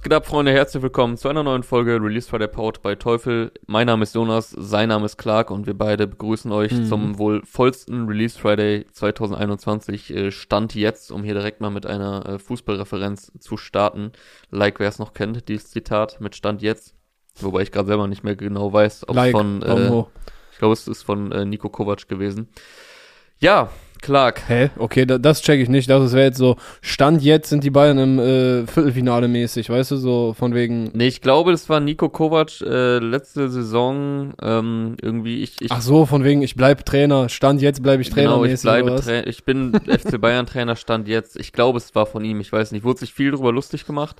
Was geht ab, Freunde? Herzlich willkommen zu einer neuen Folge Release Friday Powered bei Teufel. Mein Name ist Jonas, sein Name ist Clark und wir beide begrüßen euch Mhm. zum wohl vollsten Release Friday 2021. Äh, Stand jetzt, um hier direkt mal mit einer äh, Fußballreferenz zu starten. Like, wer es noch kennt, dieses Zitat mit Stand jetzt. Wobei ich gerade selber nicht mehr genau weiß, ob es Like, von, äh, ich glaube, es ist von äh, Nico Kovac gewesen. Ja, Clark. Hä? Okay, da, das check ich nicht. Das wäre jetzt so, Stand jetzt sind die Bayern im äh, Viertelfinale mäßig, weißt du, so von wegen. Nee, ich glaube, das war Nico Kovac äh, letzte Saison ähm, irgendwie. Ich, ich Ach so, von wegen, ich bleib Trainer. Stand jetzt bleibe ich Trainer Genau, ich bleibe? Tra ich bin FC Bayern Trainer stand jetzt. Ich glaube, es war von ihm, ich weiß nicht. Wurde sich viel drüber lustig gemacht.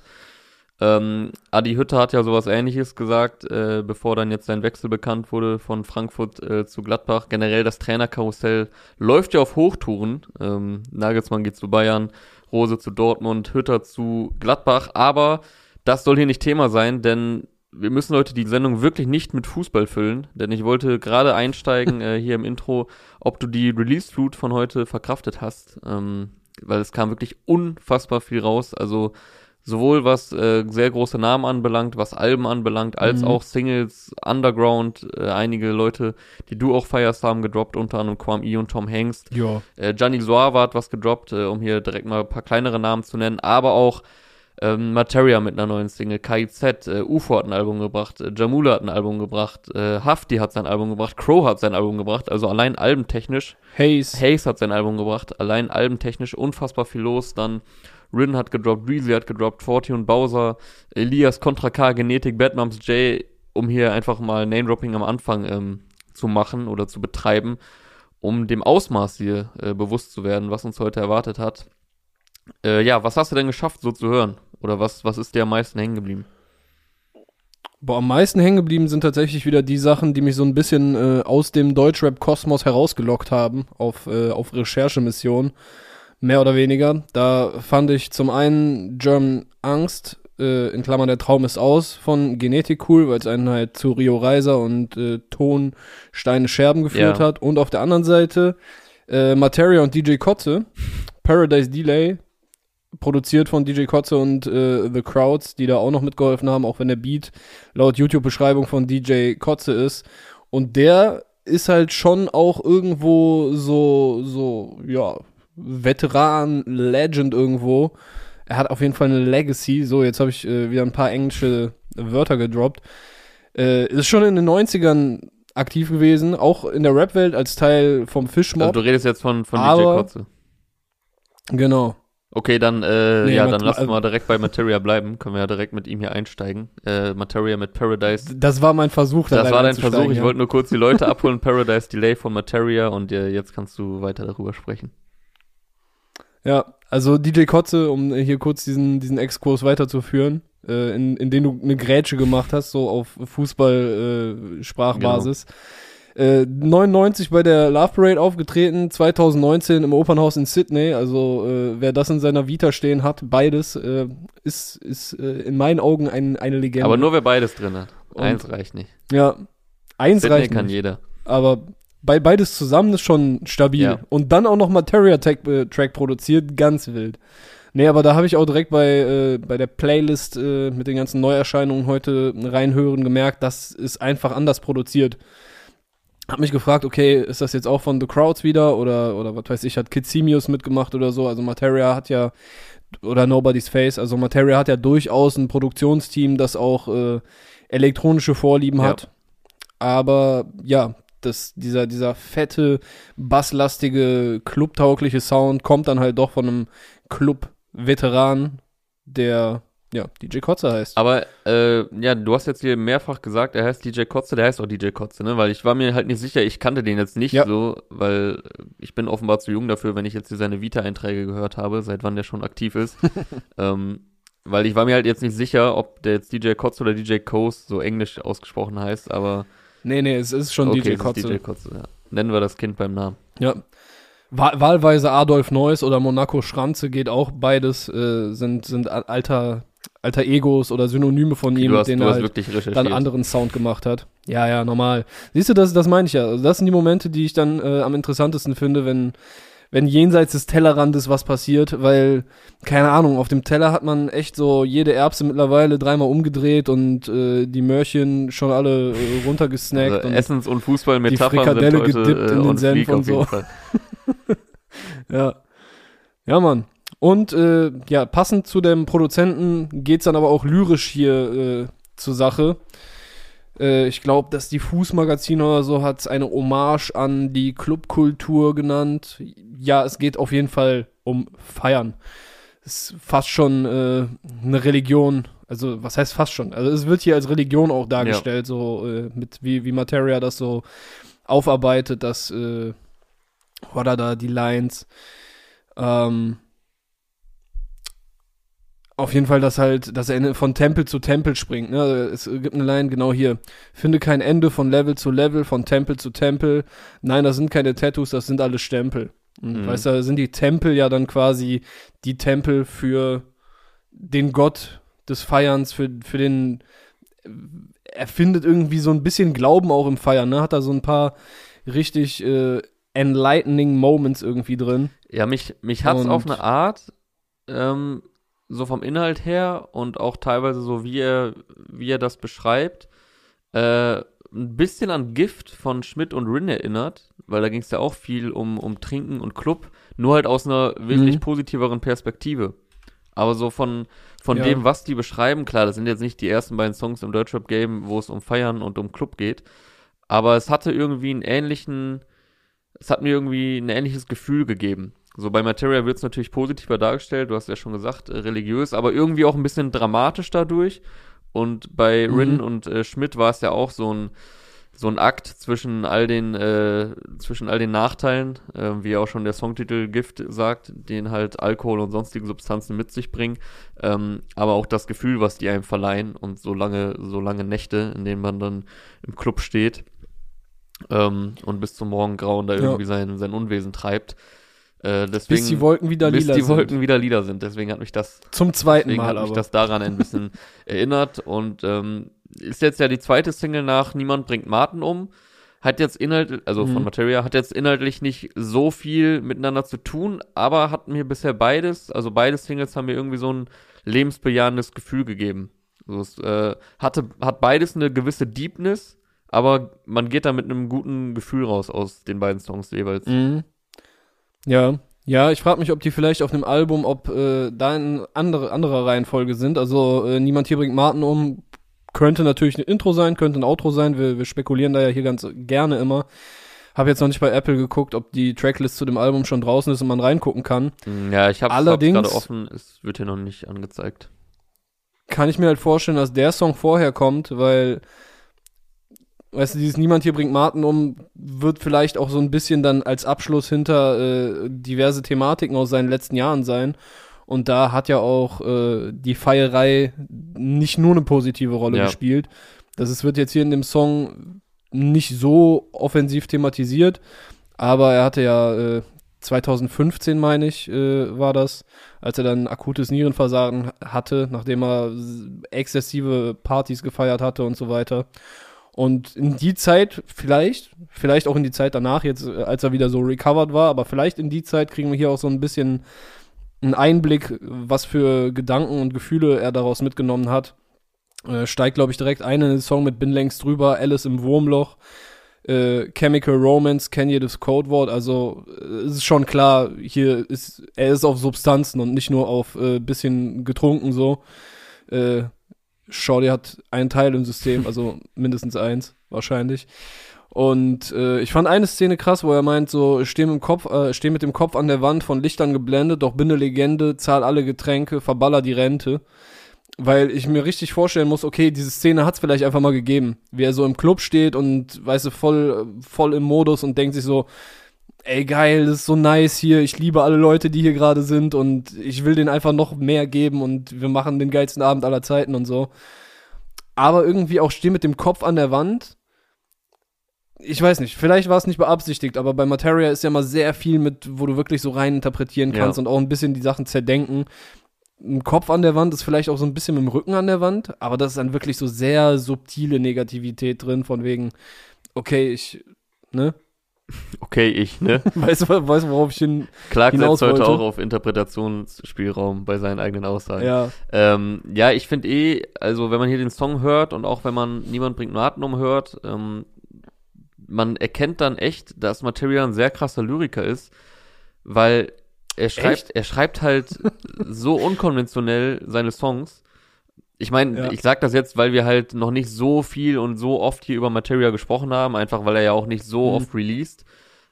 Ähm, Adi Hütter hat ja sowas ähnliches gesagt, äh, bevor dann jetzt sein Wechsel bekannt wurde von Frankfurt äh, zu Gladbach. Generell das Trainerkarussell läuft ja auf Hochtouren. Ähm, Nagelsmann geht zu Bayern, Rose zu Dortmund, Hütter zu Gladbach, aber das soll hier nicht Thema sein, denn wir müssen heute die Sendung wirklich nicht mit Fußball füllen, denn ich wollte gerade einsteigen äh, hier im Intro, ob du die Release-Flut von heute verkraftet hast, ähm, weil es kam wirklich unfassbar viel raus, also sowohl was äh, sehr große Namen anbelangt, was Alben anbelangt, als Mhm. auch Singles, Underground, äh, einige Leute, die du auch feierst, haben gedroppt, unter anderem Quam E und Tom Hengst. Ja. Äh, Gianni Suave hat was gedroppt, äh, um hier direkt mal ein paar kleinere Namen zu nennen, aber auch ähm, Materia mit einer neuen Single, KIZ, äh, UFO hat ein Album gebracht, äh, Jamula hat ein Album gebracht, äh, Hafti hat sein Album gebracht, Crow hat sein Album gebracht, also allein albentechnisch. Haze. Hayes hat sein Album gebracht, allein albentechnisch unfassbar viel los, dann Rin hat gedroppt, Reezy hat gedroppt, Forty und Bowser, Elias, Contra K, Genetik, Batmums J, um hier einfach mal Name-Dropping am Anfang ähm, zu machen oder zu betreiben, um dem Ausmaß hier äh, bewusst zu werden, was uns heute erwartet hat. Äh, ja, was hast du denn geschafft, so zu hören? Oder was, was ist dir am meisten hängen geblieben? Boah, am meisten hängen geblieben sind tatsächlich wieder die Sachen, die mich so ein bisschen äh, aus dem Deutschrap-Kosmos herausgelockt haben, auf, äh, auf Recherchemission. Mehr oder weniger. Da fand ich zum einen German Angst, äh, in Klammern der Traum ist aus, von Genetik cool, weil es einen halt zu Rio Reiser und äh, Ton Steine Scherben geführt Ja. hat. Und auf der anderen Seite äh, Materia und DJ Kotze, Paradise Delay, produziert von DJ Kotze und äh, The Crowds, die da auch noch mitgeholfen haben, auch wenn der Beat laut YouTube-Beschreibung von DJ Kotze ist. Und der ist halt schon auch irgendwo so, so, ja, Veteran, Legend irgendwo. Er hat auf jeden Fall eine Legacy. So, jetzt habe ich äh, wieder ein paar englische Wörter gedroppt. Äh, ist schon in den 90ern aktiv gewesen, auch in der Rap-Welt als Teil vom Also, Fischmob. du redest jetzt von, von DJ Kotze. genau. Okay, dann, äh, Nee, ja, dann lass also- mal direkt bei Materia bleiben. Können wir ja direkt mit ihm hier einsteigen. Äh, Materia mit Paradise. Das war mein Versuch. da Das war dein Versuch. Ich ja. wollte nur kurz die Leute abholen. Paradise Delay von Materia und äh, jetzt kannst du weiter darüber sprechen. Ja, also DJ Kotze, um hier kurz diesen, diesen Exkurs weiterzuführen, äh, in, in den du eine Grätsche gemacht hast, so auf Fußball-Sprachbasis. Äh, 99 bei der Love Parade aufgetreten, 2019 im Opernhaus in Sydney. Also äh, wer das in seiner Vita stehen hat, beides, äh, ist, ist äh, in meinen Augen ein, eine Legende. Aber nur wer beides drin hat. Und- Eins reicht nicht. ja, eins Sydney reicht kann nicht. jeder. aber bei beides zusammen ist schon stabil. Ja. Und dann auch noch Materia-Track äh, Track produziert, ganz wild. Nee, aber da habe ich auch direkt bei, äh, bei der Playlist äh, mit den ganzen Neuerscheinungen heute reinhören gemerkt, das ist einfach anders produziert. Hab mich gefragt, okay, ist das jetzt auch von The Crowds wieder oder, oder was weiß ich, hat Kid Simius mitgemacht oder so? Also Materia hat ja, oder Nobody's Face, also Materia hat ja durchaus ein Produktionsteam, das auch äh, elektronische Vorlieben Ja. hat. Aber ja, das, dieser, dieser fette, basslastige, clubtaugliche Sound kommt dann halt doch von einem Club-Veteran, der ja DJ Kotze heißt. Aber äh, ja, du hast jetzt hier mehrfach gesagt, er heißt DJ Kotze, der heißt auch DJ Kotze, ne? Weil ich war mir halt nicht sicher, ich kannte den jetzt nicht Ja. so, weil ich bin offenbar zu jung dafür, wenn ich jetzt hier seine Vita-Einträge gehört habe, seit wann der schon aktiv ist. ähm, weil ich war mir halt jetzt nicht sicher, ob der jetzt DJ Kotze oder DJ Coast so englisch ausgesprochen heißt, aber Nee, nee, es ist schon okay, DJ Kotze. DJ Kotze, ja. Nennen wir das Kind beim Namen. Ja. Wahl wahlweise Adolf Neuss oder Monaco Schranze geht auch beides, äh, sind, sind alter, alter Egos oder Synonyme von ihm, mit denen er halt dann anderen Sound gemacht hat. Ja, ja, normal. Siehst du, das, das meine ich ja. Also das sind die Momente, die ich dann äh, am interessantesten finde, wenn, wenn jenseits des Tellerrandes was passiert, weil, keine Ahnung, auf dem Teller hat man echt so jede Erbse mittlerweile dreimal umgedreht und äh, die Möhrchen schon alle äh, runtergesnackt. Also und Essens- und Fußballmetaphern die Frikadelle sind heute, gedippt in äh, den on Senf und so. Ja. Ja, Mann. Und äh, ja, passend zu dem Produzenten geht's dann aber auch lyrisch hier äh, zur Sache. Äh, ich glaube, das Diffus-Magazin oder so hat eine Hommage an die Clubkultur genannt. Ja, es geht auf jeden Fall um Feiern. Es ist fast schon äh, eine Religion. Also, was heißt fast schon? Also, es wird hier als Religion auch dargestellt, so äh, mit wie, wie Materia das so aufarbeitet, dass äh, oder da die Lines. Ähm, auf jeden Fall, dass halt, dass er von Tempel zu Tempel springt. Ne? Es gibt eine Line genau hier. Finde kein Ende von Level zu Level, von Tempel zu Tempel. Nein, das sind keine Tattoos, das sind alle Stempel. Und Mhm. weißt du, da sind die Tempel ja dann quasi die Tempel für den Gott des Feierns, für, für den. Er findet irgendwie so ein bisschen Glauben auch im Feiern, ne? Hat da so ein paar richtig äh, enlightening Moments irgendwie drin. Ja, mich, mich hat's Und- auf eine Art, ähm, so vom Inhalt her und auch teilweise so, wie er, wie er das beschreibt, äh, ein bisschen an Gift von Schmidt und Rin erinnert, weil da ging es ja auch viel um, um Trinken und Club, nur halt aus einer wesentlich Mhm. positiveren Perspektive. Aber so von, von Ja. dem, was die beschreiben, klar, das sind jetzt nicht die ersten beiden Songs im Deutschrap-Game, wo es um Feiern und um Club geht, aber es hatte irgendwie einen ähnlichen, es hat mir irgendwie ein ähnliches Gefühl gegeben. So bei Materia wird es natürlich positiver dargestellt, du hast ja schon gesagt, äh, religiös, aber irgendwie auch ein bisschen dramatisch dadurch. Und bei Mhm. Rin und äh, Schmidt war es ja auch so ein, so ein Akt zwischen all den, äh, zwischen all den Nachteilen, äh, wie auch schon der Songtitel Gift sagt, den halt Alkohol und sonstige Substanzen mit sich bringen, ähm, aber auch das Gefühl, was die einem verleihen und so lange, so lange Nächte, in denen man dann im Club steht ähm, und bis zum Morgengrauen da Ja. irgendwie sein, sein Unwesen treibt. Äh, deswegen, Bis die Wolken wieder bis lila die sind. Wolken wieder lila sind. Deswegen hat mich das, Zum zweiten deswegen Mal hat mich aber. das daran ein bisschen erinnert. Und ähm, ist jetzt ja die zweite Single nach Niemand bringt Martin um. Hat jetzt inhaltlich, also von Mhm. Materia, hat jetzt inhaltlich nicht so viel miteinander zu tun, aber hat mir bisher beides, also beide Singles haben mir irgendwie so ein lebensbejahendes Gefühl gegeben. Also es äh, hatte, hat beides eine gewisse Deepness, aber man geht da mit einem guten Gefühl raus aus den beiden Songs jeweils. Mhm. Ja. Ja, ich frage mich, ob die vielleicht auf einem Album, ob äh, da in andere, anderer Reihenfolge sind. Also äh, niemand hier bringt Martin um. Könnte natürlich ein Intro sein, könnte ein Outro sein. Wir, wir spekulieren da ja hier ganz gerne immer. Habe jetzt noch nicht bei Apple geguckt, ob die Tracklist zu dem Album schon draußen ist und man reingucken kann. Ja, ich habe Allerdings- gerade offen, es wird hier noch nicht angezeigt. Kann ich mir halt vorstellen, dass der Song vorher kommt, weil, weißt du, dieses Niemand hier bringt Martin um, wird vielleicht auch so ein bisschen dann als Abschluss hinter äh, diverse Thematiken aus seinen letzten Jahren sein. Und da hat ja auch äh, die Feierei nicht nur eine positive Rolle Ja. gespielt. Das ist, wird jetzt hier in dem Song nicht so offensiv thematisiert, aber er hatte ja äh, 2015, meine ich, äh, war das, als er dann akutes Nierenversagen hatte, nachdem er exzessive Partys gefeiert hatte und so weiter. Und in die Zeit, vielleicht, vielleicht auch in die Zeit danach, jetzt, äh, als er wieder so recovered war, aber vielleicht in die Zeit kriegen wir hier auch so ein bisschen einen Einblick, was für Gedanken und Gefühle er daraus mitgenommen hat. Äh, steigt, glaube ich, direkt ein in den Song mit Bin längst drüber, Alice im Wurmloch, äh, Chemical Romance, kenn jedes Codewort. Also äh, es ist schon klar, hier ist, er ist auf Substanzen und nicht nur auf äh, bisschen getrunken so. Äh, Shorty hat einen Teil im System, also mindestens eins, wahrscheinlich. Und äh, ich fand eine Szene krass, wo er meint, so, steh mit, dem Kopf, äh, steh mit dem Kopf an der Wand, von Lichtern geblendet, doch bin ne Legende, zahl alle Getränke, verballer die Rente. Weil ich mir richtig vorstellen muss, okay, diese Szene hat's vielleicht einfach mal gegeben. Wie er so im Club steht und, weißt du, voll, voll im Modus und denkt sich so, ey geil, das ist so nice hier, ich liebe alle Leute, die hier gerade sind und ich will denen einfach noch mehr geben und wir machen den geilsten Abend aller Zeiten und so. Aber irgendwie auch stehen mit dem Kopf an der Wand. Ich weiß nicht, vielleicht war es nicht beabsichtigt, aber bei Materia ist ja mal sehr viel mit, wo du wirklich so rein interpretieren kannst Ja. und auch ein bisschen die Sachen zerdenken. Ein Kopf an der Wand ist vielleicht auch so ein bisschen mit dem Rücken an der Wand, aber das ist dann wirklich so sehr subtile Negativität drin, von wegen, okay, ich, ne? Okay, ich, ne? weißt du, weißt, worauf ich hin. Clark setzt heute auch auf Interpretationsspielraum bei seinen eigenen Aussagen. Ja. Ähm, ja, ich finde eh, also wenn man hier den Song hört und auch wenn man Niemand bringt Naten umhört, ähm, man erkennt dann echt, dass Material ein sehr krasser Lyriker ist, weil er schreibt, er schreibt halt so unkonventionell seine Songs. Ich meine, Ja. ich sag das jetzt, weil wir halt noch nicht so viel und so oft hier über Material gesprochen haben, einfach weil er ja auch nicht so Mhm. oft released.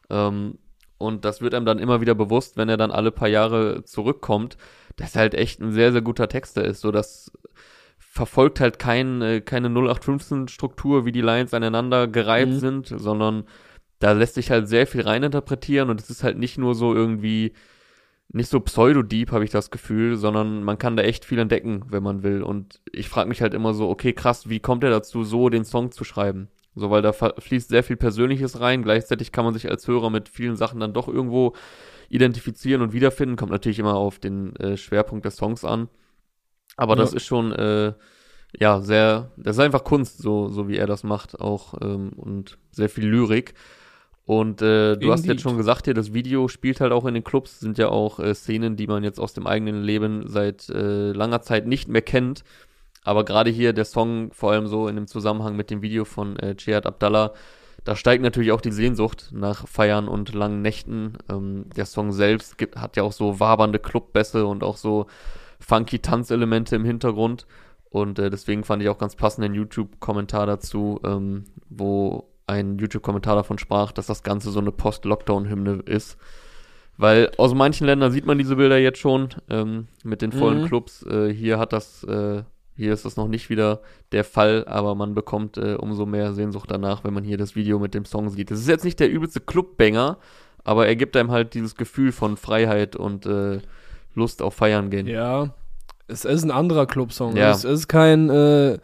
Ähm, und das wird einem dann immer wieder bewusst, wenn er dann alle paar Jahre zurückkommt, dass er halt echt ein sehr, sehr guter Texter ist. So, das verfolgt halt kein, äh, keine 0815-Struktur, wie die Lines aneinander gereiht Mhm. sind, sondern da lässt sich halt sehr viel reininterpretieren und es ist halt nicht nur so irgendwie, nicht so pseudo-deep, habe ich das Gefühl, sondern man kann da echt viel entdecken, wenn man will. Und ich frage mich halt immer so, okay, krass, wie kommt er dazu, so den Song zu schreiben? So, weil da fließt sehr viel Persönliches rein. Gleichzeitig kann man sich als Hörer mit vielen Sachen dann doch irgendwo identifizieren und wiederfinden. Kommt natürlich immer auf den äh, Schwerpunkt des Songs an. Aber Ja. das ist schon, äh, ja, sehr, das ist einfach Kunst, so, so wie er das macht, auch ähm, und sehr viel Lyrik. Und äh, du hast Indeed. jetzt schon gesagt, hier, das Video spielt halt auch in den Clubs, sind ja auch äh, Szenen, die man jetzt aus dem eigenen Leben seit äh, langer Zeit nicht mehr kennt. Aber gerade hier der Song, vor allem so in dem Zusammenhang mit dem Video von äh, Jihad Abdallah, da steigt natürlich auch die Sehnsucht nach Feiern und langen Nächten. Ähm, der Song selbst gibt, hat ja auch so wabernde Clubbässe und auch so funky Tanzelemente im Hintergrund. Und äh, deswegen fand ich auch ganz passend den YouTube-Kommentar dazu, ähm, wo ein YouTube-Kommentar davon sprach, dass das Ganze so eine Post-Lockdown-Hymne ist. Weil aus manchen Ländern sieht man diese Bilder jetzt schon ähm, mit den vollen Mhm. Clubs. Äh, hier hat das, äh, hier ist das noch nicht wieder der Fall, aber man bekommt äh, umso mehr Sehnsucht danach, wenn man hier das Video mit dem Song sieht. Es ist jetzt nicht der übelste Clubbanger, aber er gibt einem halt dieses Gefühl von Freiheit und äh, Lust auf Feiern gehen. Ja. Es ist ein anderer Clubsong. Ja. Es ist kein, äh,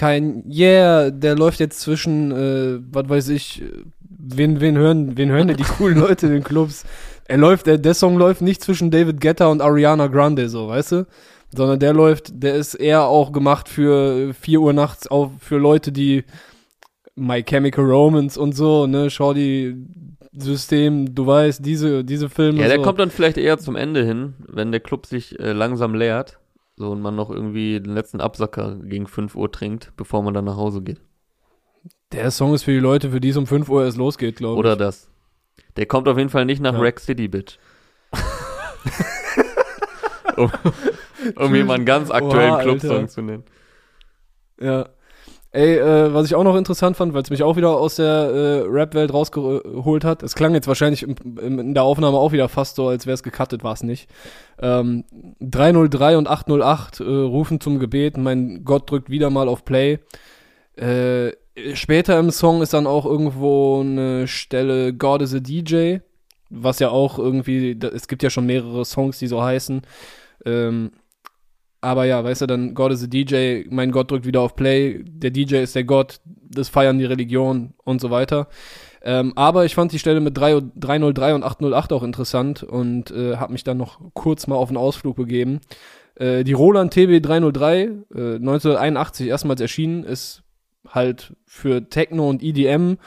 kein Yeah, der läuft jetzt zwischen, äh, was weiß ich, wen, wen hören, wen hören denn die coolen Leute in den Clubs? Er läuft, der, der Song läuft nicht zwischen David Guetta und Ariana Grande, so, weißt du? Sondern der läuft, der ist eher auch gemacht für 4 Uhr nachts, auch für Leute, die My Chemical Romance und so, ne, Shorty System, du weißt, diese, diese Filme. Ja, der so. kommt dann vielleicht eher zum Ende hin, wenn der Club sich äh, langsam leert. So und man noch irgendwie den letzten Absacker gegen 5 Uhr trinkt, bevor man dann nach Hause geht. Der Song ist für die Leute, für die es um 5 Uhr erst losgeht, glaube ich. Oder das. Der kommt auf jeden Fall nicht nach Ja. Rack City, Bitch. um, um einen ganz aktuellen Clubsong zu nennen. Ja. Ey, äh, was ich auch noch interessant fand, weil es mich auch wieder aus der äh, Rap-Welt rausgeholt hat. Es klang jetzt wahrscheinlich im, im, in der Aufnahme auch wieder fast so, als wäre es gecuttet, war es nicht. Ähm, 303 und 808 äh, rufen zum Gebet. Mein Gott drückt wieder mal auf Play. Äh, später im Song ist dann auch irgendwo eine Stelle God is a DJ, was ja auch irgendwie, es gibt ja schon mehrere Songs, die so heißen. Ähm, aber ja, weißt du, dann God is a DJ, mein Gott drückt wieder auf Play, der DJ ist der Gott, das feiern die Religion und so weiter. Ähm, aber ich fand die Stelle mit 3, 303 und 808 auch interessant und äh, habe mich dann noch kurz mal auf einen Ausflug begeben. Äh, die Roland TB 303, äh, 1981 erstmals erschienen, ist halt für Techno und EDM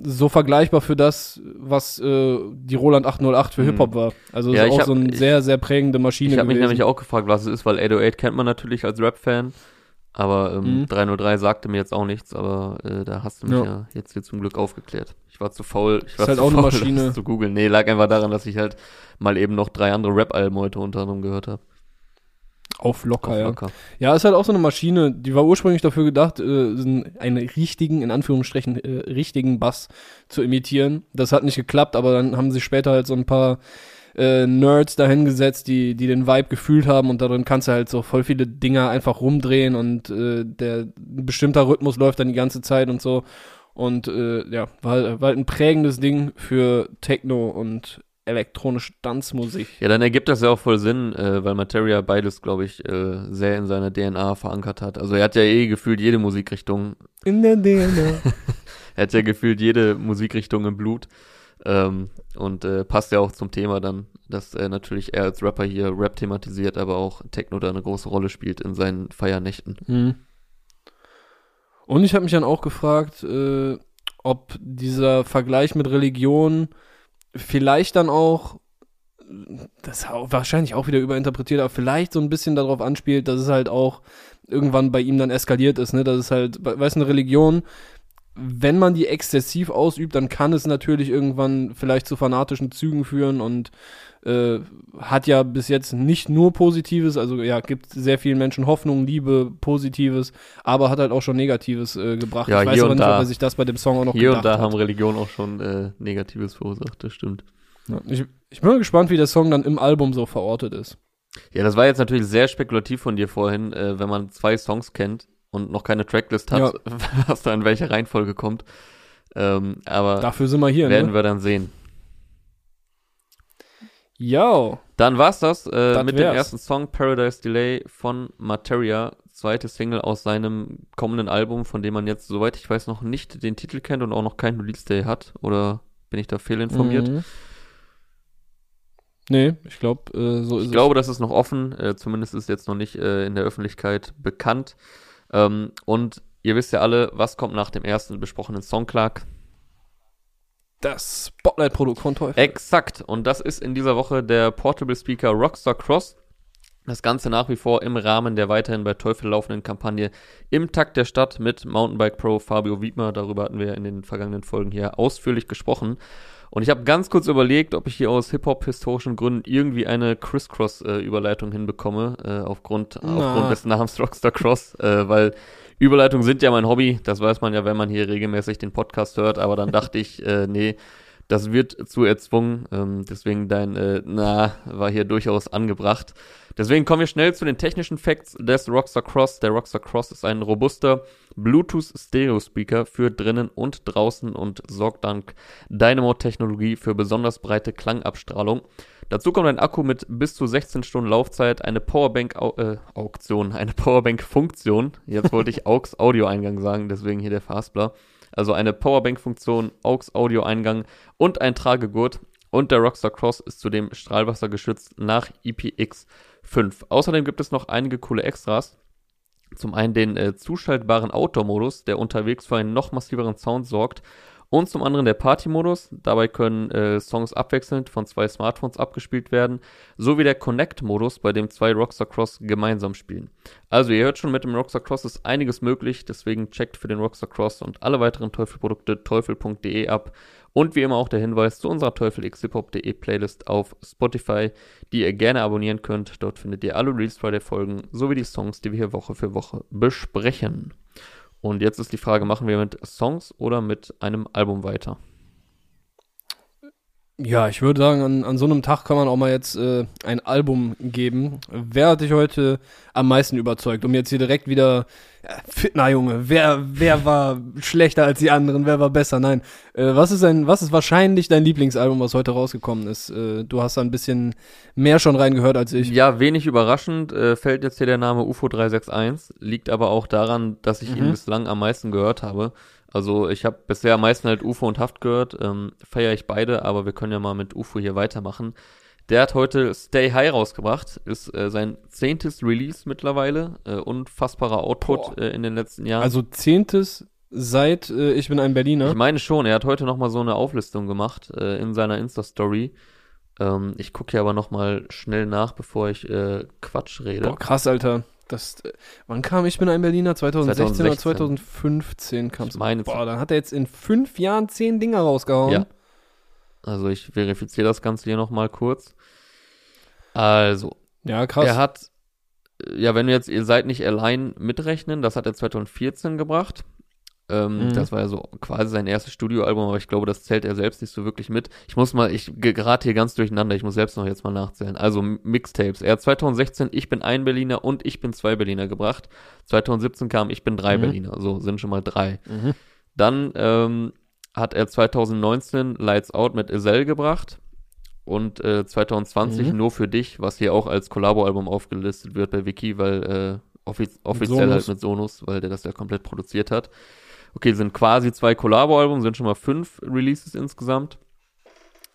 so vergleichbar für das, was äh, die Roland 808 für Mhm. Hip-Hop war. Also Ja, ist auch hab- so eine sehr, sehr prägende Maschine Ich habe mich nämlich auch gefragt, was es ist, weil 808 kennt man natürlich als Rap-Fan. Aber ähm, Mhm. 303 sagte mir jetzt auch nichts, aber äh, da hast du mich ja. Ja. jetzt hier zum Glück aufgeklärt. Ich war zu faul, ich war halt zu auch eine faul, Maschine. das zu googeln. Nee, lag einfach daran, dass ich halt mal eben noch drei andere Rap-Alben heute unter anderem gehört habe. Auf locker, ja. locker. Ja, ist halt auch so eine Maschine, die war ursprünglich dafür gedacht, äh, einen, richtigen, in Anführungsstrichen, äh, richtigen Bass zu imitieren. Das hat nicht geklappt, aber dann haben sie später halt so ein paar äh, Nerds dahingesetzt, die, die den Vibe gefühlt haben und darin kannst du halt so voll viele Dinger einfach rumdrehen und äh, der ein bestimmter Rhythmus läuft dann die ganze Zeit und so. Und äh, ja, war, halt- war halt ein prägendes Ding für Techno und elektronische Tanzmusik. Ja, dann ergibt das ja auch voll Sinn, äh, weil Materia beides, glaube ich, äh, sehr in seiner DNA verankert hat. Also er hat ja eh gefühlt jede Musikrichtung In der DNA. Er hat ja gefühlt jede Musikrichtung im Blut. Ähm, und äh, passt ja auch zum Thema dann, dass er natürlich er als Rapper hier Rap thematisiert, aber auch Techno da eine große Rolle spielt in seinen Feiernächten. Mhm. Und ich habe mich dann auch gefragt, äh, ob dieser Vergleich mit Religion vielleicht dann auch, das wahrscheinlich auch wieder überinterpretiert, aber vielleicht so ein bisschen darauf anspielt, dass es halt auch irgendwann bei ihm dann eskaliert ist, ne? Das ist halt, weißt du, eine Religion, wenn man die exzessiv ausübt, dann kann es natürlich irgendwann vielleicht zu fanatischen Zügen führen und äh, hat ja bis jetzt nicht nur Positives, also ja, gibt sehr vielen Menschen Hoffnung, Liebe, Positives, aber hat halt auch schon Negatives äh, gebracht. Ja, ich weiß hier aber und nicht, da- ob er sich das bei dem Song auch noch Hier und gedacht da hat. haben Religionen auch schon äh, Negatives verursacht, das stimmt. Ja, ich, ich bin mal gespannt, wie der Song dann im Album so verortet ist. Ja, das war jetzt natürlich sehr spekulativ von dir vorhin, äh, wenn man zwei Songs kennt und noch keine Tracklist hat, was da in welcher Reihenfolge kommt. Ähm, aber Dafür sind wir hier, werden ne? wir dann sehen. Ja, Dann war's das, äh, Das mit wär's. dem ersten Song Paradise Delay von Materia, zweite Single aus seinem kommenden Album, von dem man jetzt, soweit ich weiß, noch nicht den Titel kennt und auch noch keinen Release Day hat. Oder bin ich da fehlinformiert? Mhm. Nee, ich glaube, äh, so ist Ich glaube, das ist noch offen, äh, zumindest ist jetzt noch nicht äh, in der Öffentlichkeit bekannt. Ähm, und ihr wisst ja alle, was kommt nach dem ersten besprochenen Song, Clark? Das Spotlight-Produkt von Teufel. Exakt. Und das ist in dieser Woche der Portable Speaker Rockstar Cross. Das Ganze nach wie vor im Rahmen der weiterhin bei Teufel laufenden Kampagne im Takt der Stadt mit Mountainbike Pro Fabio Wiedmer. Darüber hatten wir in den vergangenen Folgen hier ausführlich gesprochen. Und ich habe ganz kurz überlegt, ob ich hier aus Hip-Hop-historischen Gründen irgendwie eine Criss-Cross-Überleitung hinbekomme, äh, aufgrund, Na. aufgrund des Namens Rockstar Cross, äh, weil Überleitungen sind ja mein Hobby, das weiß man ja, wenn man hier regelmäßig den Podcast hört, aber dann dachte ich, äh, nee, das wird zu erzwungen, ähm, deswegen dein äh, Na war hier durchaus angebracht. Deswegen kommen wir schnell zu den technischen Facts des Rockstar Cross. Der Rockstar Cross ist ein robuster Bluetooth-Stereo-Speaker für drinnen und draußen und sorgt dank Dynamo-Technologie für besonders breite Klangabstrahlung. Dazu kommt ein Akku mit bis zu 16 Stunden Laufzeit, eine Powerbank-Auktion, eine Powerbank-Funktion. Jetzt wollte ich AUX-Audio-Eingang sagen, deswegen hier der Fastbler. Also eine Powerbank-Funktion, AUX-Audio-Eingang und ein Tragegurt. Und der Rockstar Cross ist zudem strahlwassergeschützt nach IPX5. Außerdem gibt es noch einige coole Extras. Zum einen den äh, zuschaltbaren Outdoor-Modus, der unterwegs für einen noch massiveren Sound sorgt. Und zum anderen der Party-Modus. Dabei können äh, Songs abwechselnd von zwei Smartphones abgespielt werden. Sowie der Connect-Modus, bei dem zwei Rockstar Cross gemeinsam spielen. Also ihr hört schon, mit dem Rockstar Cross ist einiges möglich. Deswegen checkt für den Rockstar Cross und alle weiteren Teufel-Produkte teufel.de ab. Und wie immer auch der Hinweis zu unserer Teufel xhiphop.de Playlist auf Spotify, die ihr gerne abonnieren könnt. Dort findet ihr alle Release Friday Folgen sowie die Songs, die wir hier Woche für Woche besprechen. Und jetzt ist die Frage, machen wir mit Songs oder mit einem Album weiter? Ja, ich würde sagen, an, an so einem Tag kann man auch mal jetzt äh, ein Album geben. Wer hat dich heute am meisten überzeugt? Um jetzt hier direkt wieder, ja, na Junge, wer, wer war schlechter als die anderen, wer war besser? Nein. Äh, was ist ein, was ist wahrscheinlich dein Lieblingsalbum, was heute rausgekommen ist? Äh, du hast da ein bisschen mehr schon reingehört als ich. Ja, wenig überraschend äh, fällt jetzt hier der Name UFO 361, liegt aber auch daran, dass ich ihn Mhm. bislang am meisten gehört habe. Also ich habe bisher am meisten halt UFO und Haft gehört, ähm, feiere ich beide, aber wir können ja mal mit UFO hier weitermachen. Der hat heute Stay High rausgebracht, ist äh, sein zehntes Release mittlerweile, äh, unfassbarer Output äh, in den letzten Jahren. Also zehntes seit äh, Ich bin ein Berliner. Ich meine schon, er hat heute noch mal so eine Auflistung gemacht äh, in seiner Insta-Story. Ähm, ich gucke hier aber noch mal schnell nach, bevor ich äh, Quatsch rede. Boah, krass, Alter. Das, äh, wann kam Ich bin ein Berliner? 2016, oder 2016. 2015 kam es. Meine, Boah, dann hat er jetzt in fünf Jahren zehn Dinger rausgehauen. Ja. Also ich verifiziere das Ganze hier noch mal kurz. Also, Ja, krass. er hat, äh, ja, wenn wir jetzt Ihr seid nicht allein mitrechnen, das hat er 2014 gebracht. Ähm, Mhm. Das war ja so quasi sein erstes Studioalbum, aber ich glaube, das zählt er selbst nicht so wirklich mit. Ich muss mal, ich gerate hier ganz durcheinander, ich muss selbst noch jetzt mal nachzählen. Also Mixtapes. Er hat 2016 Ich bin ein Berliner und Ich bin zwei Berliner gebracht. 2017 kam Ich bin drei Mhm. Berliner, so sind schon mal drei. Mhm. Dann ähm, hat er 2019 Lights Out mit Isel gebracht und äh, 2020 Mhm. Nur für dich, was hier auch als Kollabo-Album aufgelistet wird bei Wiki, weil äh, offiz offiziell Sonus. halt mit Sonus, weil der das ja komplett produziert hat. Okay, sind quasi zwei Kollabo-Alben, sind schon mal fünf Releases insgesamt.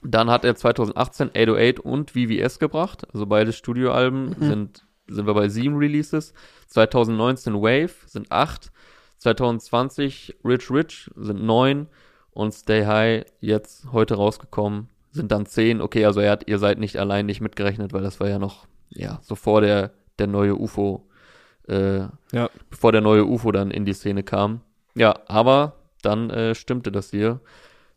Dann hat er 2018 808 und VVS gebracht, also beide Studioalben Mhm. sind, sind wir bei sieben Releases. 2019 Wave sind acht. 2020 Rich Rich sind neun. und Stay High jetzt heute rausgekommen, sind dann zehn. Okay, also er hat, ihr seid nicht allein nicht mitgerechnet, weil das war ja noch, ja, so vor der, der neue UFO, äh, Ja. bevor der neue UFO dann in die Szene kam. Ja, aber dann äh, stimmte das hier.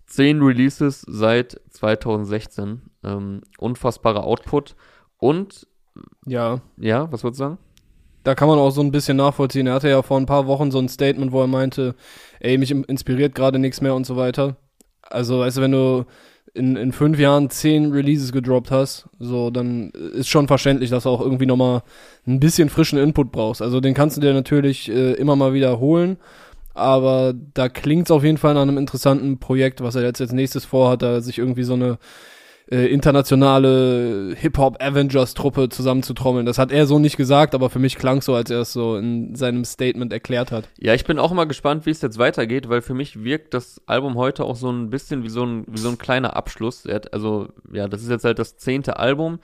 Zehn Releases seit 2016. Ähm, unfassbarer Output. Und, Ja, ja, was würdest du sagen? da kann man auch so ein bisschen nachvollziehen. Er hatte ja vor ein paar Wochen so ein Statement, wo er meinte, ey, mich inspiriert gerade nichts mehr und so weiter. Also, weißt du, wenn du in, in fünf Jahren zehn Releases gedroppt hast, so, dann ist schon verständlich, dass du auch irgendwie nochmal ein bisschen frischen Input brauchst. Also, den kannst du dir natürlich äh, immer mal wiederholen, aber da klingt es auf jeden Fall nach einem interessanten Projekt, was er jetzt als nächstes vorhat, da sich irgendwie so eine äh, internationale Hip-Hop-Avengers-Truppe zusammenzutrommeln. Das hat er so nicht gesagt, aber für mich klang so, als er es so in seinem Statement erklärt hat. Ja, ich bin auch mal gespannt, wie es jetzt weitergeht, weil für mich wirkt das Album heute auch so ein bisschen wie so ein, wie so ein kleiner Abschluss. Hat, also, ja, das ist jetzt halt das zehnte Album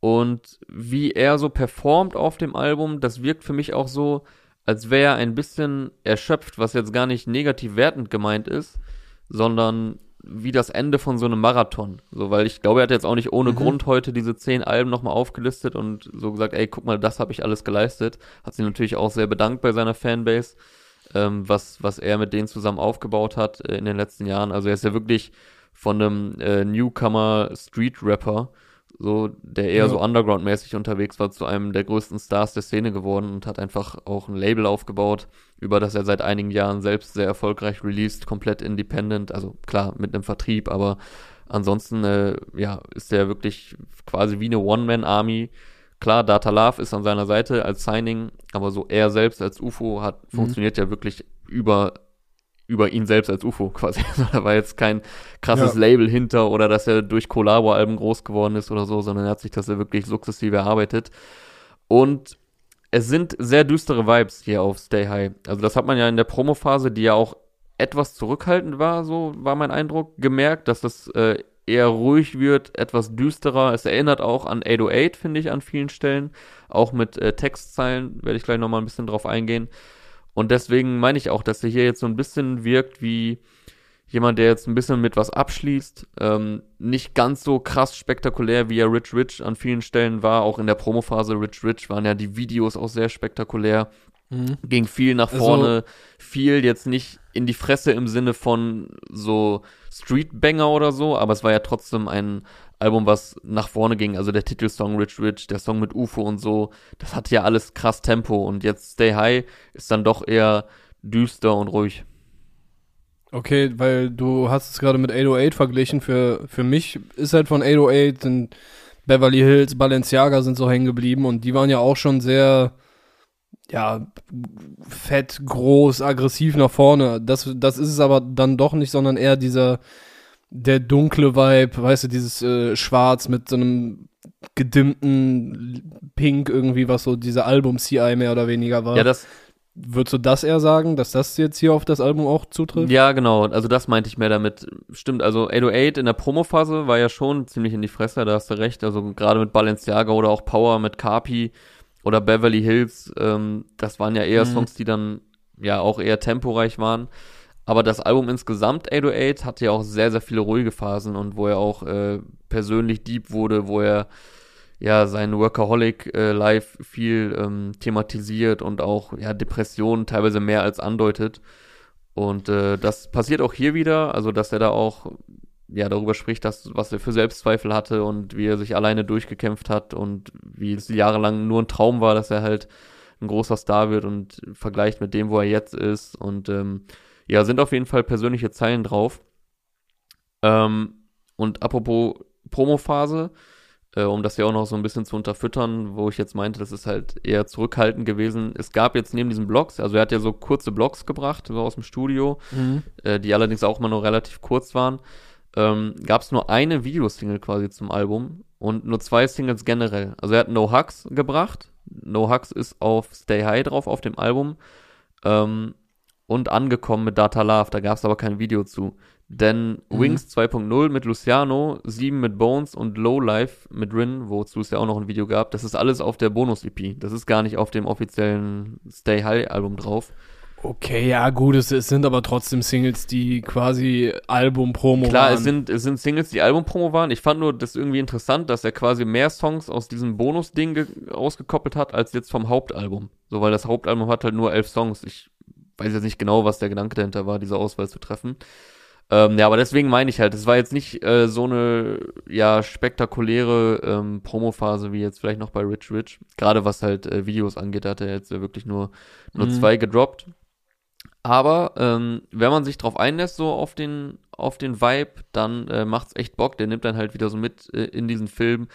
und wie er so performt auf dem Album, das wirkt für mich auch so, als wäre er ein bisschen erschöpft, was jetzt gar nicht negativ wertend gemeint ist, sondern wie das Ende von so einem Marathon. So, weil ich glaube, er hat jetzt auch nicht ohne Mhm. Grund heute diese zehn Alben nochmal aufgelistet und so gesagt, ey, guck mal, das habe ich alles geleistet. Hat sich natürlich auch sehr bedankt bei seiner Fanbase, ähm, was, was er mit denen zusammen aufgebaut hat äh, in den letzten Jahren. Also er ist ja wirklich von einem äh, Newcomer Street Rapper, so, der eher Ja. so underground-mäßig unterwegs war, zu einem der größten Stars der Szene geworden und hat einfach auch ein Label aufgebaut, über das er seit einigen Jahren selbst sehr erfolgreich released, komplett independent, also klar mit einem Vertrieb, aber ansonsten äh, ja, ist er wirklich quasi wie eine One-Man-Army. Klar, Data Love ist an seiner Seite als Signing, aber so er selbst als UFO hat Mhm. funktioniert ja wirklich über über ihn selbst als UFO quasi. Also da war jetzt kein krasses Ja. Label hinter oder dass er durch Collabo-Alben groß geworden ist oder so, sondern er hat sich das ja wirklich sukzessive erarbeitet. Und es sind sehr düstere Vibes hier auf Stay High. Also das hat man ja in der Promophase, die ja auch etwas zurückhaltend war, so war mein Eindruck, gemerkt, dass das äh, eher ruhig wird, etwas düsterer. Es erinnert auch an 808, finde ich, an vielen Stellen. Auch mit äh, Textzeilen werde ich gleich nochmal ein bisschen drauf eingehen. Und deswegen meine ich auch, dass er hier jetzt so ein bisschen wirkt wie jemand, der jetzt ein bisschen mit was abschließt. Ähm, nicht ganz so krass spektakulär, wie er Rich Rich an vielen Stellen war. Auch in der Promophase Rich Rich waren ja die Videos auch sehr spektakulär. Ging viel nach Also- vorne, viel jetzt nicht in die Fresse im Sinne von so Streetbanger oder so, aber es war ja trotzdem ein Album, was nach vorne ging. Also der Titelsong Rich Rich, der Song mit UFO und so, das hatte ja alles krass Tempo und jetzt Stay High ist dann doch eher düster und ruhig. Okay, weil du hast es gerade mit 808 verglichen. Für, für mich ist halt von 808 sind Beverly Hills, Balenciaga sind so hängen geblieben und die waren ja auch schon sehr, ja, fett, groß, aggressiv nach vorne. Das, das ist es aber dann doch nicht, sondern eher dieser, der dunkle Vibe, weißt du, dieses äh, Schwarz mit so einem gedimmten Pink irgendwie, was so dieser Album-CI mehr oder weniger war. Ja, das, Würdest du das eher sagen, dass das jetzt hier auf das Album auch zutrifft? Ja, genau. Also das meinte ich mehr damit. Stimmt, also 808 in der Promophase war ja schon ziemlich in die Fresse, da hast du recht. Also gerade mit Balenciaga oder auch Power mit Carpi oder Beverly Hills, ähm, das waren ja eher Mhm. Songs, die dann ja auch eher temporeich waren. Aber das Album insgesamt 808 hatte ja auch sehr, sehr viele ruhige Phasen und wo er auch äh, persönlich deep wurde, wo er ja sein Workaholic äh, Life viel ähm, thematisiert und auch ja Depressionen teilweise mehr als andeutet. Und äh, das passiert auch hier wieder, also dass er da auch ja darüber spricht, dass was er für Selbstzweifel hatte und wie er sich alleine durchgekämpft hat und wie es jahrelang nur ein Traum war, dass er halt ein großer Star wird und vergleicht mit dem, wo er jetzt ist. Und ähm, ja, sind auf jeden Fall persönliche Zeilen drauf. Ähm, und apropos Promophase, äh, um das ja auch noch so ein bisschen zu unterfüttern, wo ich jetzt meinte, das ist halt eher zurückhaltend gewesen. Es gab jetzt neben diesen Blogs, also er hat ja so kurze Blogs gebracht, so aus dem Studio, Mhm. äh, die allerdings auch immer nur relativ kurz waren. Ähm, gab es nur eine Videosingle quasi zum Album und nur zwei Singles generell. Also er hat No Hugs gebracht. No Hugs ist auf Stay High drauf auf dem Album. Ähm, und angekommen mit Data Love, da gab es aber kein Video zu. Denn Mhm. Wings 2.0 mit Luciano, 7 mit Bones und Low Life mit Rin, wozu es ja auch noch ein Video gab, das ist alles auf der Bonus-EP. Das ist gar nicht auf dem offiziellen Stay High Album drauf. Okay, ja, gut, es, es sind aber trotzdem Singles, die quasi Album-Promo Klar, waren. es sind, es sind Singles, die Albumpromo waren. Ich fand nur das irgendwie interessant, dass er quasi mehr Songs aus diesem Bonus-Ding ge- ausgekoppelt hat, als jetzt vom Hauptalbum. So, weil das Hauptalbum hat halt nur elf Songs. Ich weiß jetzt nicht genau, was der Gedanke dahinter war, diese Auswahl zu treffen. Ähm, ja, aber deswegen meine ich halt, es war jetzt nicht äh, so eine ja spektakuläre ähm, Promophase wie jetzt vielleicht noch bei Rich Rich. Gerade was halt äh, Videos angeht, da hat er jetzt wirklich nur, nur Mhm. zwei gedroppt. Aber ähm, wenn man sich drauf einlässt, so auf den, auf den Vibe, dann äh, macht's echt Bock. Der nimmt dann halt wieder so mit äh, in diesen Film.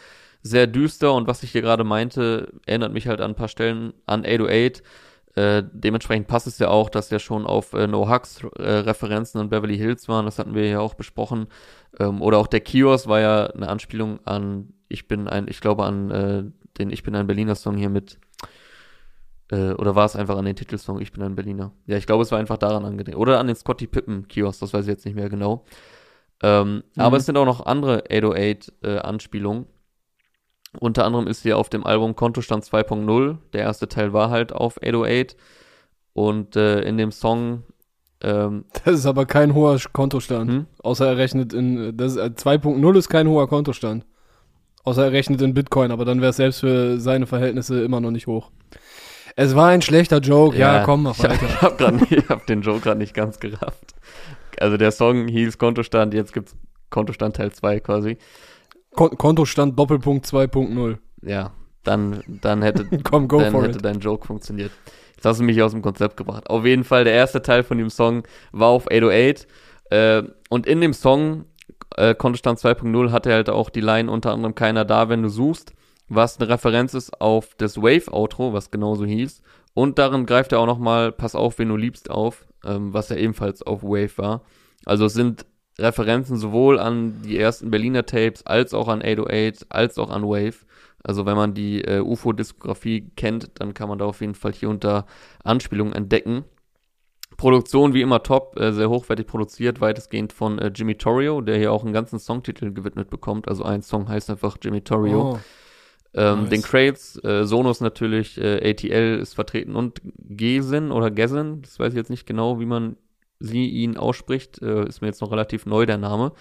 Sehr düster und was ich hier gerade meinte, erinnert mich halt an ein paar Stellen an 808. Äh, dementsprechend passt es ja auch, dass ja schon auf äh, No Hugs äh, Referenzen an Beverly Hills waren. Das hatten wir ja auch besprochen. Ähm, oder auch der Kiosk war ja eine Anspielung an, ich bin ein, ich glaube an äh, den Ich bin ein Berliner Song hier mit äh, oder war es einfach an den Titelsong Ich bin ein Berliner? Ja, ich glaube, es war einfach daran angelehnt. Oder an den Scotty Pippen Kiosk, das weiß ich jetzt nicht mehr genau. Ähm, Mhm. Aber es sind auch noch andere 808 äh, Anspielungen. Unter anderem ist hier auf dem Album Kontostand 2.0. Der erste Teil war halt auf 808. Und äh, in dem Song ähm, Das ist aber kein hoher Kontostand. Hm? Außer er rechnet in, das ist, äh, 2.0 ist kein hoher Kontostand. Außer er rechnet in Bitcoin, aber dann wäre es selbst für seine Verhältnisse immer noch nicht hoch. Es war ein schlechter Joke, ja, komm, mach weiter. Ich habe ich hab den Joke gerade nicht ganz gerafft. Also der Song hieß Kontostand, jetzt gibt's Kontostand Teil 2 quasi. Kon Kontostand Doppelpunkt 2.0. Ja, dann, dann hätte, Komm, dann hätte it. dein Joke funktioniert. Jetzt hast du mich aus dem Konzept gebracht. Auf jeden Fall, der erste Teil von dem Song war auf 808. Äh, und in dem Song, äh, Kontostand 2.0, hat er halt auch die Line unter anderem Keiner da, wenn du suchst, was eine Referenz ist auf das Wave-Outro, was genauso hieß. Und darin greift er auch nochmal Pass auf, wen du liebst auf, ähm, was ja ebenfalls auf Wave war. Also es sind Referenzen sowohl an die ersten Berliner Tapes, als auch an 808, als auch an Wave. Also wenn man die äh, UFO-Diskografie kennt, dann kann man da auf jeden Fall hier unter Anspielungen entdecken. Produktion wie immer top, äh, sehr hochwertig produziert, weitestgehend von äh, Jimmy Torrio, der hier auch einen ganzen Songtitel gewidmet bekommt. Also ein Song heißt einfach Jimmy Torrio. Oh. Ähm, Nice. Den Crates, äh, Sonos natürlich, äh, ATL ist vertreten und Gesin oder Gesin, das weiß ich jetzt nicht genau, wie man sie ihn ausspricht, äh, ist mir jetzt noch relativ neu der Name.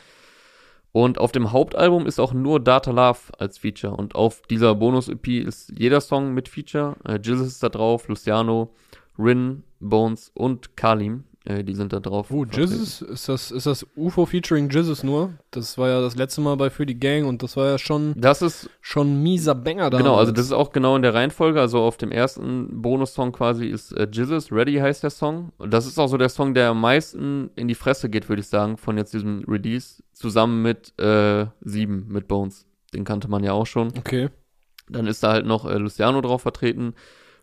Und auf dem Hauptalbum ist auch nur Data Love als Feature und auf dieser Bonus-EP ist jeder Song mit Feature. Äh, Jizzes ist da drauf, Luciano, Rin, Bones und Kalim, äh, die sind da drauf. Oh. Jizzes? Ist das, ist das UFO featuring Jizzes nur? Das war ja das letzte Mal bei Für die Gang und das war ja schon, Das ist schon mieser Banger da. Genau, also das ist auch genau in der Reihenfolge. Also auf dem ersten Bonussong quasi ist äh, Jizzes, Ready heißt der Song. Und das ist auch so der Song, der am meisten in die Fresse geht, würde ich sagen, von jetzt diesem Release. Zusammen mit äh, Sieben, mit Bones. Den kannte man ja auch schon. Okay. Dann ist da halt noch äh, Luciano drauf vertreten.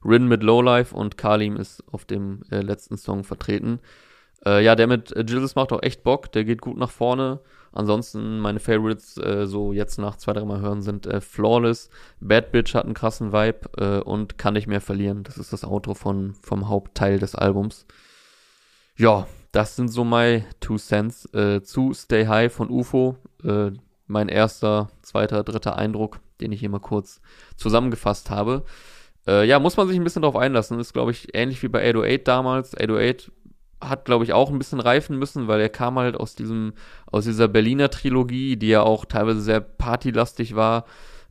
Rin mit Lowlife und Kalim ist auf dem äh, letzten Song vertreten. Äh, ja, der mit äh, Jizzes macht auch echt Bock. Der geht gut nach vorne. Ansonsten meine Favorites, äh, so jetzt nach zwei, drei Mal hören, sind äh, Flawless, Bad Bitch hat einen krassen Vibe äh, und Kann nicht mehr verlieren. Das ist das Outro von, vom Hauptteil des Albums. Ja, das sind so my two cents zu Stay High von UFO. Mein erster, zweiter, dritter Eindruck, den ich hier mal kurz zusammengefasst habe. Äh, ja, muss man sich ein bisschen drauf einlassen. Ist, glaube ich, ähnlich wie bei 808 damals. 808 hat, glaube ich, auch ein bisschen reifen müssen, weil er kam halt aus diesem, aus dieser Berliner Trilogie, die ja auch teilweise sehr partylastig war,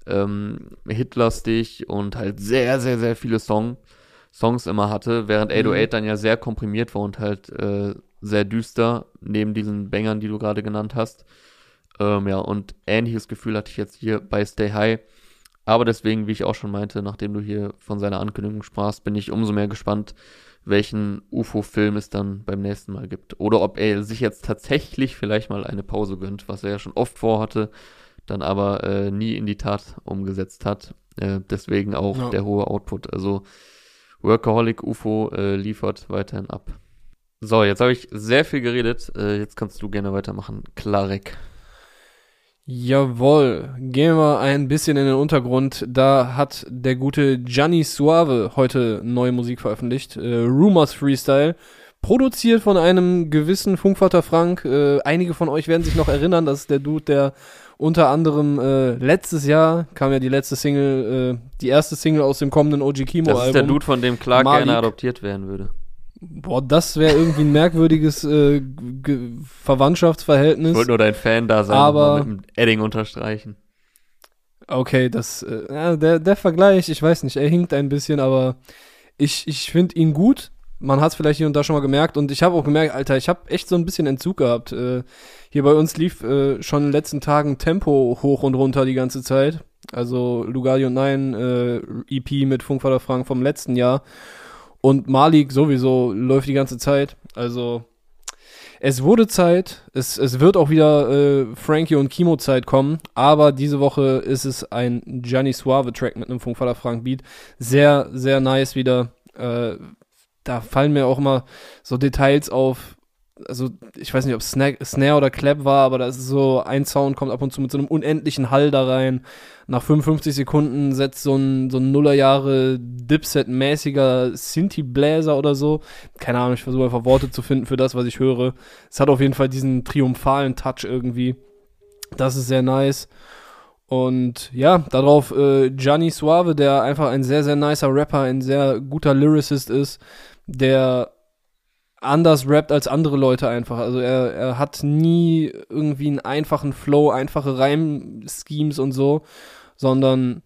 ähm, hitlastig und halt sehr, sehr, sehr viele Song, Songs immer hatte, während 808 dann ja sehr komprimiert war und halt äh, sehr düster, neben diesen Bangern, die du gerade genannt hast. Ähm, ja, und ähnliches Gefühl hatte ich jetzt hier bei Stay High. Aber deswegen, wie ich auch schon meinte, nachdem du hier von seiner Ankündigung sprachst, bin ich umso mehr gespannt, welchen UFO-Film es dann beim nächsten Mal gibt. Oder ob er sich jetzt tatsächlich vielleicht mal eine Pause gönnt, was er ja schon oft vorhatte, dann aber äh, nie in die Tat umgesetzt hat. Äh, deswegen auch Ja. der hohe Output. Also Workaholic UFO äh, liefert weiterhin ab. So, jetzt habe ich sehr viel geredet. Äh, jetzt kannst du gerne weitermachen. Klarek. Jawohl. Gehen wir ein bisschen in den Untergrund. Da hat der gute Gianni Suave heute neue Musik veröffentlicht. Äh, Rumors Freestyle. Produziert von einem gewissen Funkvater Frank. Äh, einige von euch werden sich noch erinnern, das ist der Dude, der unter anderem äh, letztes Jahr kam ja die letzte Single, äh, die erste Single aus dem kommenden OG Kimo Das Album. ist der Dude, von dem Clark Malik. gerne adoptiert werden würde. Boah, das wäre irgendwie ein merkwürdiges äh, Verwandtschaftsverhältnis. Ich wollte nur dein Fan da sein Aber- mit dem Edding unterstreichen. Okay, das, äh, ja, der, der Vergleich, ich weiß nicht, er hinkt ein bisschen, aber ich, ich finde ihn gut. Man hat es vielleicht hier und da schon mal gemerkt und ich habe auch gemerkt, Alter, ich habe echt so ein bisschen Entzug gehabt. Äh, hier bei uns lief äh, schon in den letzten Tagen Tempo hoch und runter die ganze Zeit. Also Lugardi und Nein äh, EP mit Funkvater Frank vom letzten Jahr. Und Malik sowieso läuft die ganze Zeit. Also es wurde Zeit, es, es wird auch wieder äh, Frankie und Kimo Zeit kommen, aber diese Woche ist es ein Gianni Suave Track mit einem Funkvater Frank Beat. Sehr, sehr nice wieder. Äh, da fallen mir auch immer so Details auf. Also, ich weiß nicht, ob Snare, Snare oder Clap war, aber da ist so ein Sound kommt ab und zu mit so einem unendlichen Hall da rein. Nach 55 Sekunden setzt so ein, so ein Nullerjahre Dipset-mäßiger Synthi-Bläser oder so. Keine Ahnung, ich versuche einfach Worte zu finden für das, was ich höre. Es hat auf jeden Fall diesen triumphalen Touch irgendwie. Das ist sehr nice. Und ja, darauf äh, Gianni Suave, der einfach ein sehr, sehr nicer Rapper, ein sehr guter Lyricist ist, der anders rappt als andere Leute einfach. Also er, er hat nie irgendwie einen einfachen Flow, einfache Reimschemes und so, sondern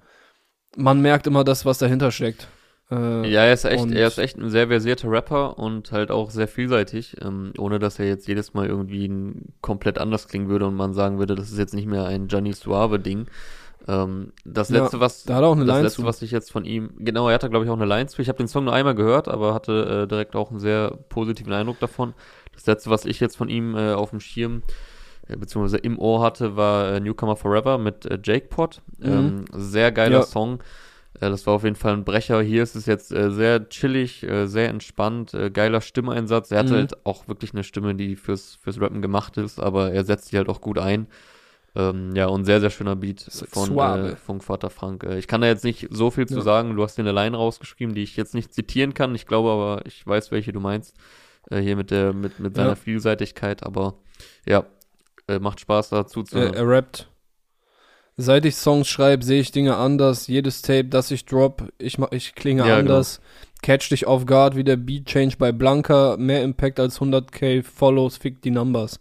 man merkt immer das, was dahinter steckt. Äh, Ja, er ist echt, er ist echt ein sehr versierter Rapper und halt auch sehr vielseitig, ähm, ohne dass er jetzt jedes Mal irgendwie komplett anders klingen würde und man sagen würde, das ist jetzt nicht mehr ein Gianni Suave Ding. Ähm, das Ja, letzte, was da hat er auch eine das Line letzte, zu. was ich jetzt von ihm, genau, er hatte glaube ich auch eine Line zu. Ich habe den Song nur einmal gehört, aber hatte äh, direkt auch einen sehr positiven Eindruck davon. Das letzte, was ich jetzt von ihm äh, auf dem Schirm äh, beziehungsweise im Ohr hatte, war äh, Newcomer Forever mit äh, Jake Pot. Ähm, sehr geiler Ja. Song. Das war auf jeden Fall ein Brecher. Hier ist es jetzt sehr chillig, sehr entspannt, geiler Stimmeinsatz. Er hatte Mhm. halt auch wirklich eine Stimme, die fürs, fürs Rappen gemacht ist, aber er setzt die halt auch gut ein. Ähm, ja, und sehr, sehr schöner Beat von äh, Funkvater Frank. Äh, ich kann da jetzt nicht so viel zu Ja. sagen. Du hast dir eine Line rausgeschrieben, die ich jetzt nicht zitieren kann. Ich glaube aber, ich weiß, welche du meinst. Äh, hier mit der, mit, mit seiner Ja. Vielseitigkeit, aber ja, äh, macht Spaß dazu zu Er, er rappt. Seit ich Songs schreibe, sehe ich Dinge anders. Jedes Tape, das ich drop, ich, ich klinge Ja, anders. Catch dich off guard wie der Beat Change bei Blanca. Mehr Impact als 100k Follows, fick die Numbers.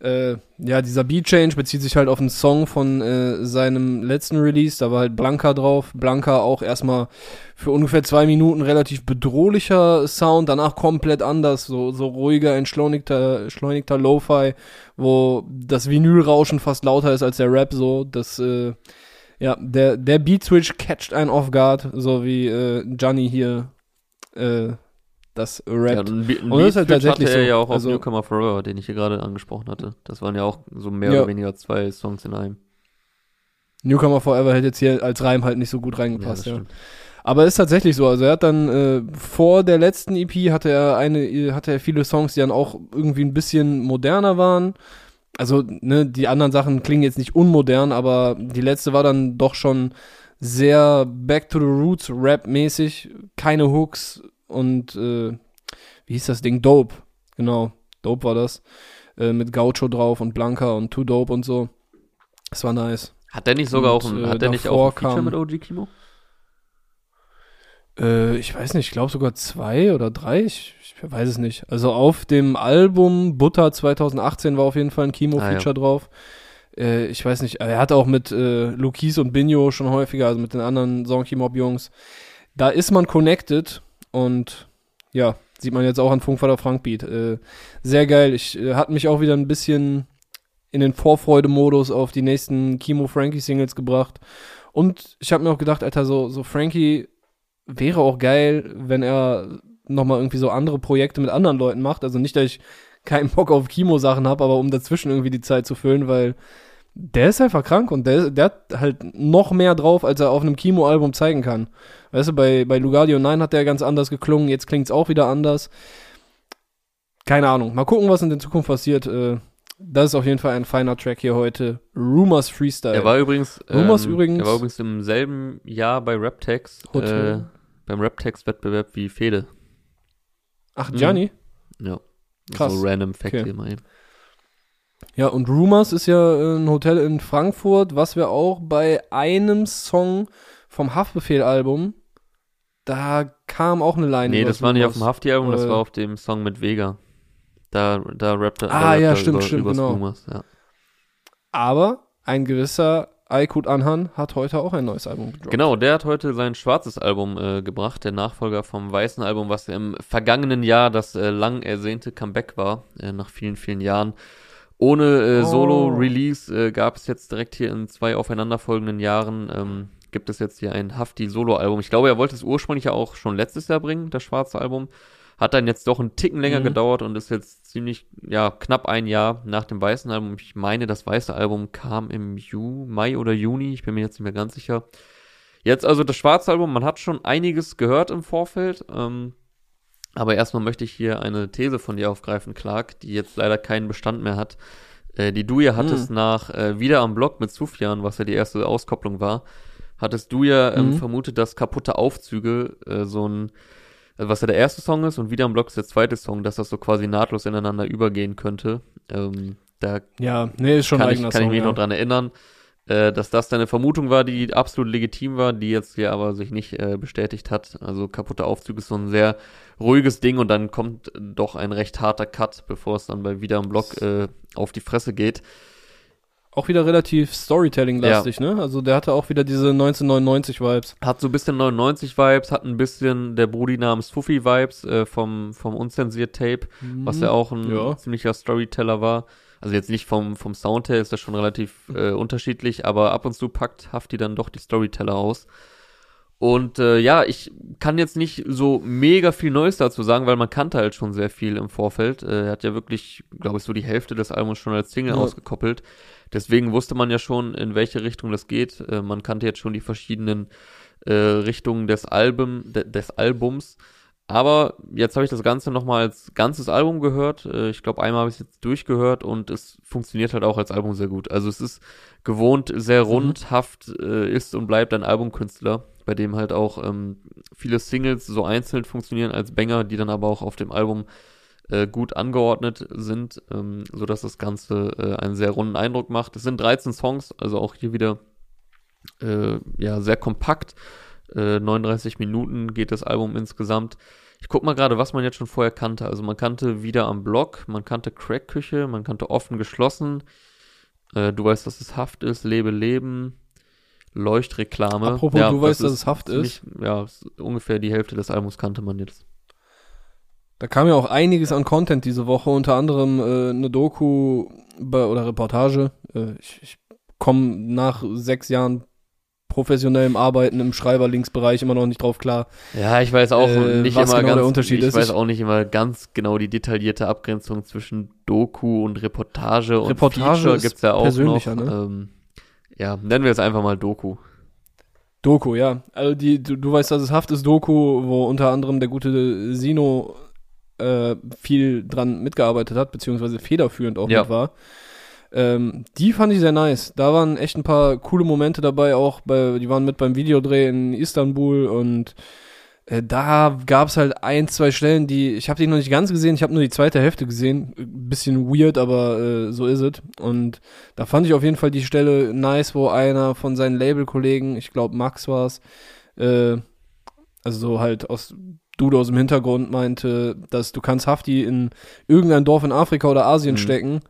Äh, ja, dieser Beat Change bezieht sich halt auf einen Song von äh, seinem letzten Release. Da war halt Blanca drauf. Blanca auch erstmal für ungefähr zwei Minuten relativ bedrohlicher Sound, danach komplett anders, so, so ruhiger, entschleunigter, entschleunigter Lo-Fi, wo das Vinylrauschen fast lauter ist als der Rap, so, das, äh, ja, der, der Beat-Switch catcht einen off guard, so wie äh, Gianni hier äh, das Ja, rappt. und Und das ist halt tatsächlich hatte er so. ja auch auf Also- Newcomer Forever, den ich hier gerade angesprochen hatte. Das waren ja auch so mehr Ja. oder weniger zwei Songs in einem. Newcomer Forever hätte jetzt hier als Reim halt nicht so gut Ja, reingepasst, das ja. Aber ist tatsächlich so. Also er hat dann äh, vor der letzten EP hatte er eine, hatte er viele Songs, die dann auch irgendwie ein bisschen moderner waren. Also ne, die anderen Sachen klingen jetzt nicht unmodern, aber die letzte war dann doch schon sehr Back to the Roots Rap mäßig, keine Hooks und äh, wie hieß das Ding Dope, genau Dope war das äh, mit Gaucho drauf und Blanca und Too Dope und so. Das war nice. Hat der nicht sogar Und, auch ein, äh, hat der nicht auch ein Feature kam- mit OG Kimo? Äh, ich weiß nicht, ich glaube sogar zwei oder drei, ich, ich weiß es nicht. Also auf dem Album Butter 2018 war auf jeden Fall ein Kimo-Feature Ah, ja. drauf. Äh, ich weiß nicht, er hat auch mit äh, Lukis und Binjo schon häufiger, also mit den anderen Songkey-Mob-Jungs. Da ist man connected und ja, sieht man jetzt auch an Funkvater Frank Beat. Äh, sehr geil. Ich äh, hat mich auch wieder ein bisschen in den Vorfreude-Modus auf die nächsten Kimo-Frankie-Singles gebracht. Und ich habe mir auch gedacht, Alter, so, so Frankie wäre auch geil, wenn er nochmal irgendwie so andere Projekte mit anderen Leuten macht. Also nicht, dass ich keinen Bock auf Kimo-Sachen habe, aber um dazwischen irgendwie die Zeit zu füllen, weil der ist einfach krank und der, der hat halt noch mehr drauf, als er auf einem Kimo-Album zeigen kann. Weißt du, bei, bei Lugardio 9 hat der ganz anders geklungen, jetzt klingt's auch wieder anders. Keine Ahnung. Mal gucken, was in der Zukunft passiert. Äh, Das ist auf jeden Fall ein feiner Track hier heute. Rumors Freestyle. Er war übrigens, Rumors ähm, übrigens- er war übrigens im selben Jahr bei Raptex, äh, beim Raptex-Wettbewerb wie Fede. Ach, Mhm. Gianni? Ja. Krass. So random Fact Okay. hier mal eben. Ja, und Rumors ist ja äh, ein Hotel in Frankfurt, was wir auch bei einem Song vom Haftbefehl-Album, da kam auch eine Line. Nee, das war nicht auf dem Hafti-Album, das Äh, war auf dem Song mit Vega. Da, da rappt er, Ah, da ja, stimmt, über, stimmt, genau. Rumors, ja. Aber ein gewisser Aykut Anhan hat heute auch ein neues Album gedroppt. Genau, der hat heute sein schwarzes Album äh, gebracht, der Nachfolger vom weißen Album, was im vergangenen Jahr das äh, lang ersehnte Comeback war, äh, nach vielen, vielen Jahren. Ohne äh, Oh. Solo-Release äh, gab es jetzt direkt hier in zwei aufeinanderfolgenden Jahren, ähm, gibt es jetzt hier ein Hafti-Solo-Album. Ich glaube, er wollte es ursprünglich ja auch schon letztes Jahr bringen, das schwarze Album. Hat dann jetzt doch einen Ticken länger Mhm. gedauert und ist jetzt ziemlich, ja, knapp ein Jahr nach dem weißen Album. Ich meine, das weiße Album kam im Ju Mai oder Juni, ich bin mir jetzt nicht mehr ganz sicher. Jetzt also das schwarze Album, man hat schon einiges gehört im Vorfeld. Ähm, aber erstmal möchte ich hier eine These von dir aufgreifen, Clark, die jetzt leider keinen Bestand mehr hat. Äh, die du ja hattest nach äh, Wieder am Block mit Sufjan, was ja die erste Auskopplung war, hattest du ja ähm, Mhm. vermutet, dass kaputte Aufzüge äh, so ein, äh, was ja der erste Song ist und Wieder am Block ist der zweite Song, dass das so quasi nahtlos ineinander übergehen könnte. Ähm, da Ja, nee, ist schon ein kann, ich, eigener kann ich Song. mich ja. noch dran erinnern, äh, dass das deine Vermutung war, die absolut legitim war, die jetzt hier aber sich nicht äh, bestätigt hat. Also kaputter Aufzug ist so ein sehr ruhiges Ding und dann kommt doch ein recht harter Cut, bevor es dann bei wieder am Block äh, auf die Fresse geht. Auch wieder relativ Storytelling-lastig, ne? Also der hatte auch wieder diese 1999-Vibes. Hat so ein bisschen 99-Vibes, hat ein bisschen der Brudi namens Fuffi-Vibes äh, vom, vom unzensiert Tape, was ja auch ein Mhm. Ja. ziemlicher Storyteller war. Also jetzt nicht vom, vom Sound her ist das schon relativ äh, unterschiedlich, aber ab und zu packt Hafti dann doch die Storyteller aus. Und äh, ja, ich kann jetzt nicht so mega viel Neues dazu sagen, weil man kannte halt schon sehr viel im Vorfeld. Äh, er hat ja wirklich, glaube ich, so die Hälfte des Albums schon als Single Ja. ausgekoppelt. Deswegen wusste man ja schon, in welche Richtung das geht. Äh, man kannte jetzt schon die verschiedenen äh, Richtungen des, Album, de, des Albums. Aber jetzt habe ich das Ganze nochmal als ganzes Album gehört. Äh, ich glaube, einmal habe ich es jetzt durchgehört und es funktioniert halt auch als Album sehr gut. Also es ist gewohnt sehr rundhaft, äh, ist und bleibt ein Albumkünstler, bei dem halt auch ähm, viele Singles so einzeln funktionieren als Banger, die dann aber auch auf dem Album äh, gut angeordnet sind, ähm, so dass das Ganze äh, einen sehr runden Eindruck macht. Es sind 13 Songs, also auch hier wieder äh, ja sehr kompakt. Äh, 39 Minuten geht das Album insgesamt. Ich guck mal gerade, was man jetzt schon vorher kannte. Also man kannte wieder am Block, man kannte Crackküche, man kannte offen geschlossen. Äh, du weißt, dass es Haft ist, Lebe Leben, Leuchtreklame. Apropos, du weißt, dass es Haft ziemlich- Ja, ungefähr die Hälfte des Albums kannte man jetzt. Da kam ja auch einiges an Content diese Woche, unter anderem äh, eine Doku oder Reportage. Äh, ich ich komme nach sechs Jahren professionellem Arbeiten im Schreiberlinksbereich immer noch nicht drauf klar. Ja, ich weiß auch Äh, nicht immer genau ganz, der Unterschied ich ist. weiß auch nicht immer ganz genau die detaillierte Abgrenzung zwischen Doku und Reportage und Reportage Feature gibt's ja auch noch. persönlicher, ne? Ähm, ja, nennen wir es einfach mal Doku. Doku, ja. Also die, du, du weißt, dass es Haft ist Doku, wo unter anderem der gute Sino äh, viel dran mitgearbeitet hat, beziehungsweise federführend auch Ja. mit war. Ähm, die fand ich sehr nice. Da waren echt ein paar coole Momente dabei, auch bei, die waren mit beim Videodreh in Istanbul und äh, da gab's halt ein, zwei Stellen, die, ich habe die noch nicht ganz gesehen, ich habe nur die zweite Hälfte gesehen. Bisschen weird, aber äh, so ist es. Und da fand ich auf jeden Fall die Stelle nice, wo einer von seinen Labelkollegen, ich glaube Max war's, äh, also so halt aus Dude aus dem Hintergrund meinte, dass du kannst Hafti in irgendein Dorf in Afrika oder Asien Mhm. stecken.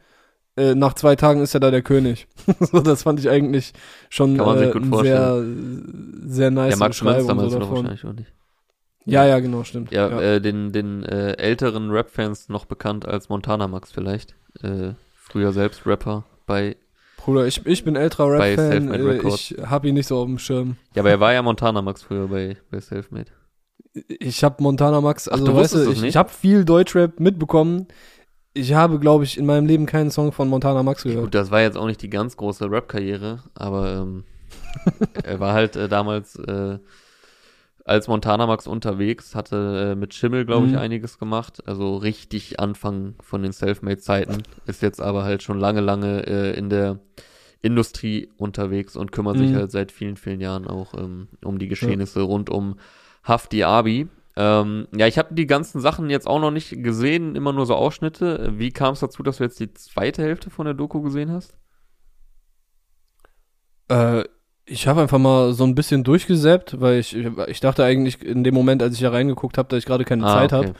Äh, nach zwei Tagen ist er da der König. so, das fand ich eigentlich schon Kann man sich äh, gut ein sehr, sehr nice Der Max Schmitz Beschreibung damals so noch wahrscheinlich auch nicht. Ja, ja, genau, stimmt. Ja, Äh, den, den äh, älteren Rap-Fans noch bekannt als Montana Max vielleicht. Äh, früher selbst Rapper bei, Bruder, ich, ich bin älterer Rap-Fan, äh, ich hab ihn nicht so auf dem Schirm. ja, aber er war ja Montana Max früher bei, bei Selfmade. Ich hab Montana Max, also du weißt du, ich, ich habe viel Deutschrap mitbekommen. Ich habe, glaube ich, in meinem Leben keinen Song von Montana Max gehört. Gut, das war jetzt auch nicht die ganz große Rap-Karriere, aber ähm, er war halt äh, damals äh, als Montana Max unterwegs, hatte äh, mit Schimmel, glaube ich, Mhm. einiges gemacht. Also richtig Anfang von den Selfmade-Zeiten. Ist jetzt aber halt schon lange, lange äh, in der Industrie unterwegs und kümmert sich Mhm. halt seit vielen, vielen Jahren auch ähm, um die Geschehnisse rund um Hafti Abi. Ähm, ja, ich habe die ganzen Sachen jetzt auch noch nicht gesehen, immer nur so Ausschnitte. Wie kam es dazu, dass du jetzt die zweite Hälfte von der Doku gesehen hast? Äh, Ich habe einfach mal so ein bisschen durchgesäppt, weil ich, ich dachte eigentlich in dem Moment, als ich da reingeguckt habe, dass ich gerade keine Ah, Zeit okay. habe.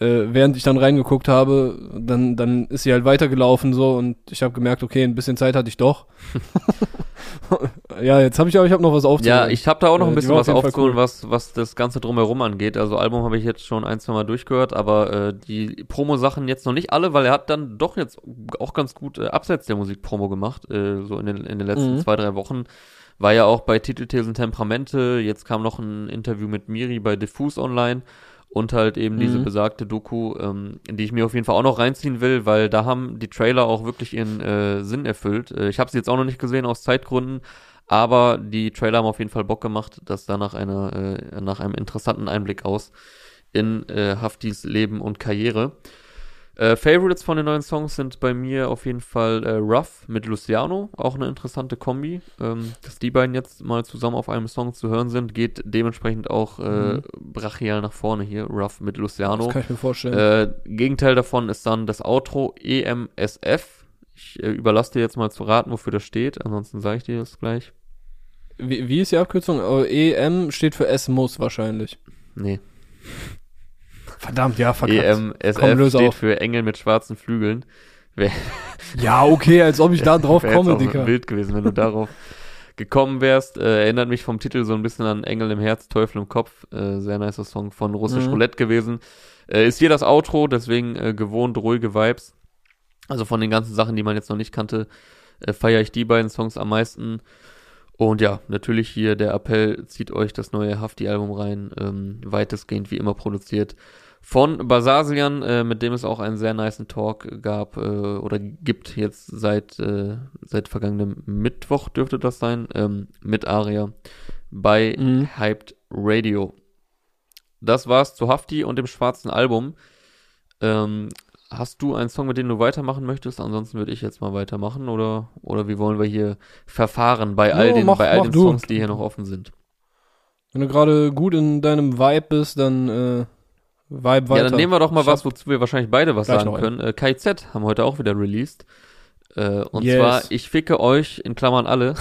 Äh, während ich dann reingeguckt habe, dann, dann ist sie halt weitergelaufen so und ich habe gemerkt, okay, ein bisschen Zeit hatte ich doch. ja, jetzt habe ich aber ich habe noch was aufzuholen. Ja, ich habe da auch noch Äh, ein bisschen was aufzuholen, cool. was, was das Ganze drumherum angeht. Also Album habe ich jetzt schon ein, zwei Mal durchgehört, aber äh, die Promo-Sachen jetzt noch nicht alle, weil er hat dann doch jetzt auch ganz gut äh, abseits der Musik Promo gemacht, äh, so in den, in den letzten Mhm. zwei, drei Wochen. War ja auch bei Titelthesen Temperamente, jetzt kam noch ein Interview mit Miri bei Diffuse Online und halt eben diese Mhm. besagte Doku, ähm, die ich mir auf jeden Fall auch noch reinziehen will, weil da haben die Trailer auch wirklich ihren äh, Sinn erfüllt. Äh, ich habe sie jetzt auch noch nicht gesehen aus Zeitgründen, aber die Trailer haben auf jeden Fall Bock gemacht, das sah nach, einer, äh, nach einem interessanten Einblick aus in äh, Haftis Leben und Karriere. Äh, Favorites von den neuen Songs sind bei mir auf jeden Fall äh, Rough mit Luciano, auch eine interessante Kombi. Ähm, dass die beiden jetzt mal zusammen auf einem Song zu hören sind, geht dementsprechend auch äh, Mhm. brachial nach vorne hier. Rough mit das Luciano. kann ich mir vorstellen. Äh, Gegenteil davon ist dann das Outro EMSF. Ich äh, überlasse dir jetzt mal zu raten, wofür das steht, ansonsten sage ich dir das gleich. wie, wie ist die Abkürzung? Oh, EM steht für S muss wahrscheinlich. Nee. Verdammt, ja, verkackt. Komm, EMSF löse steht auf. für Engel mit schwarzen Flügeln. Wär, Ja, okay, als ob ich da drauf komme, Dicker. wild gewesen, wenn du darauf gekommen wärst. Äh, erinnert mich vom Titel so ein bisschen an Engel im Herz, Teufel im Kopf. Äh, sehr nicer Song von Russisch Mhm. Roulette gewesen. Äh, ist hier das Outro, deswegen äh, gewohnt ruhige Vibes. Also von den ganzen Sachen, die man jetzt noch nicht kannte, äh, feiere ich die beiden Songs am meisten. Und ja, natürlich hier der Appell, zieht euch das neue Hafti-Album rein, ähm, weitestgehend wie immer produziert von Basasilian, äh, mit dem es auch einen sehr niceen Talk gab äh, oder gibt jetzt seit, äh, seit vergangenem Mittwoch dürfte das sein, ähm, mit Aria bei Mhm. Hyped Radio. Das war's zu Hafti und dem schwarzen Album. Ähm, hast du einen Song, mit dem du weitermachen möchtest? Ansonsten würde ich jetzt mal weitermachen oder, oder wie wollen wir hier verfahren bei all Ja, den, mach- bei all den du. Songs, die hier noch offen sind? Wenn du gerade gut in deinem Vibe bist, dann äh, Vibe weiter. Ja, dann nehmen wir doch mal was, wozu wir wahrscheinlich beide was Gleich sagen können. Äh, KZ haben heute auch wieder released. Äh, und Yes. zwar, ich ficke euch, in Klammern alle,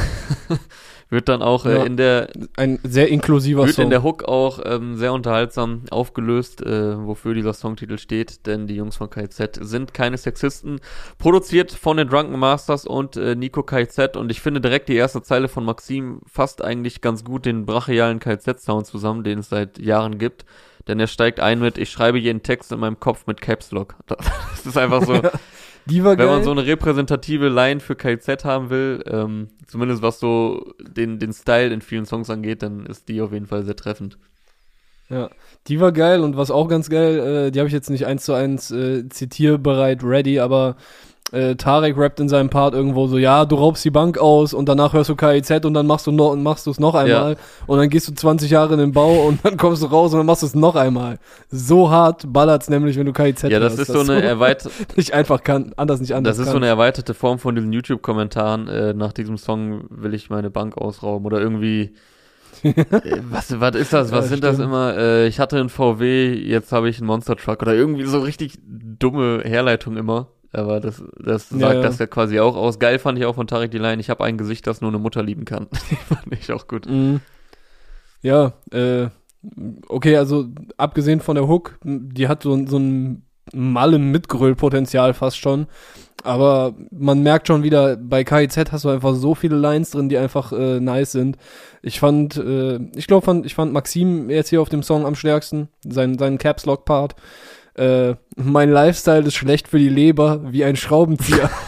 wird dann auch äh, Ja. in der Ein sehr inklusiver wird Song. in der Hook auch ähm, sehr unterhaltsam aufgelöst, äh, wofür dieser Songtitel steht, denn die Jungs von KZ sind keine Sexisten. Produziert von den Drunken Masters und äh, Nico KZ und ich finde direkt die erste Zeile von Maxim fasst eigentlich ganz gut den brachialen KZ-Sound zusammen, den es seit Jahren gibt. Denn er steigt ein mit, ich schreibe jeden Text in meinem Kopf mit Caps Lock. Das ist einfach so, Die war wenn geil. man so eine repräsentative Line für KZ haben will, ähm, zumindest was so den, den Style in vielen Songs angeht, dann ist die auf jeden Fall sehr treffend. Ja, die war geil und was auch ganz geil, äh, die habe ich jetzt nicht eins zu eins äh, zitierbereit ready, aber äh, Tarek rappt in seinem Part irgendwo so, ja, du raubst die Bank aus und danach hörst du KIZ und dann machst du noch machst du es noch einmal und dann gehst du 20 Jahre in den Bau und dann kommst du raus und dann machst du es noch einmal. So hart ballert's nämlich, wenn du KIZ Ja, das hörst, ist so eine erweiterte, nicht einfach kann, anders nicht anders das ist so kann. eine erweiterte Form von diesen YouTube-Kommentaren. Äh, nach diesem Song will ich meine Bank ausrauben oder irgendwie. äh, was, was ist das? Was Ja, sind das stimmt. immer? Äh, ich hatte einen VW, jetzt habe ich einen Monster Truck oder irgendwie so richtig dumme Herleitung immer. Aber das, das sagt ja. das ja quasi auch aus. Geil fand ich auch von Tarek die Line, ich habe ein Gesicht, das nur eine Mutter lieben kann. Die fand ich auch gut. Mhm. Ja, äh, okay, also abgesehen von der Hook, die hat so, so ein Malle-Mitgröll-Potenzial fast schon. Aber man merkt schon wieder, bei KIZ hast du einfach so viele Lines drin, die einfach äh, nice sind. Ich fand, äh, ich glaube, fand, ich fand Maxim jetzt hier auf dem Song am stärksten, sein, seinen Caps Lock Part. Äh, mein Lifestyle ist schlecht für die Leber, wie ein Schraubenzieher.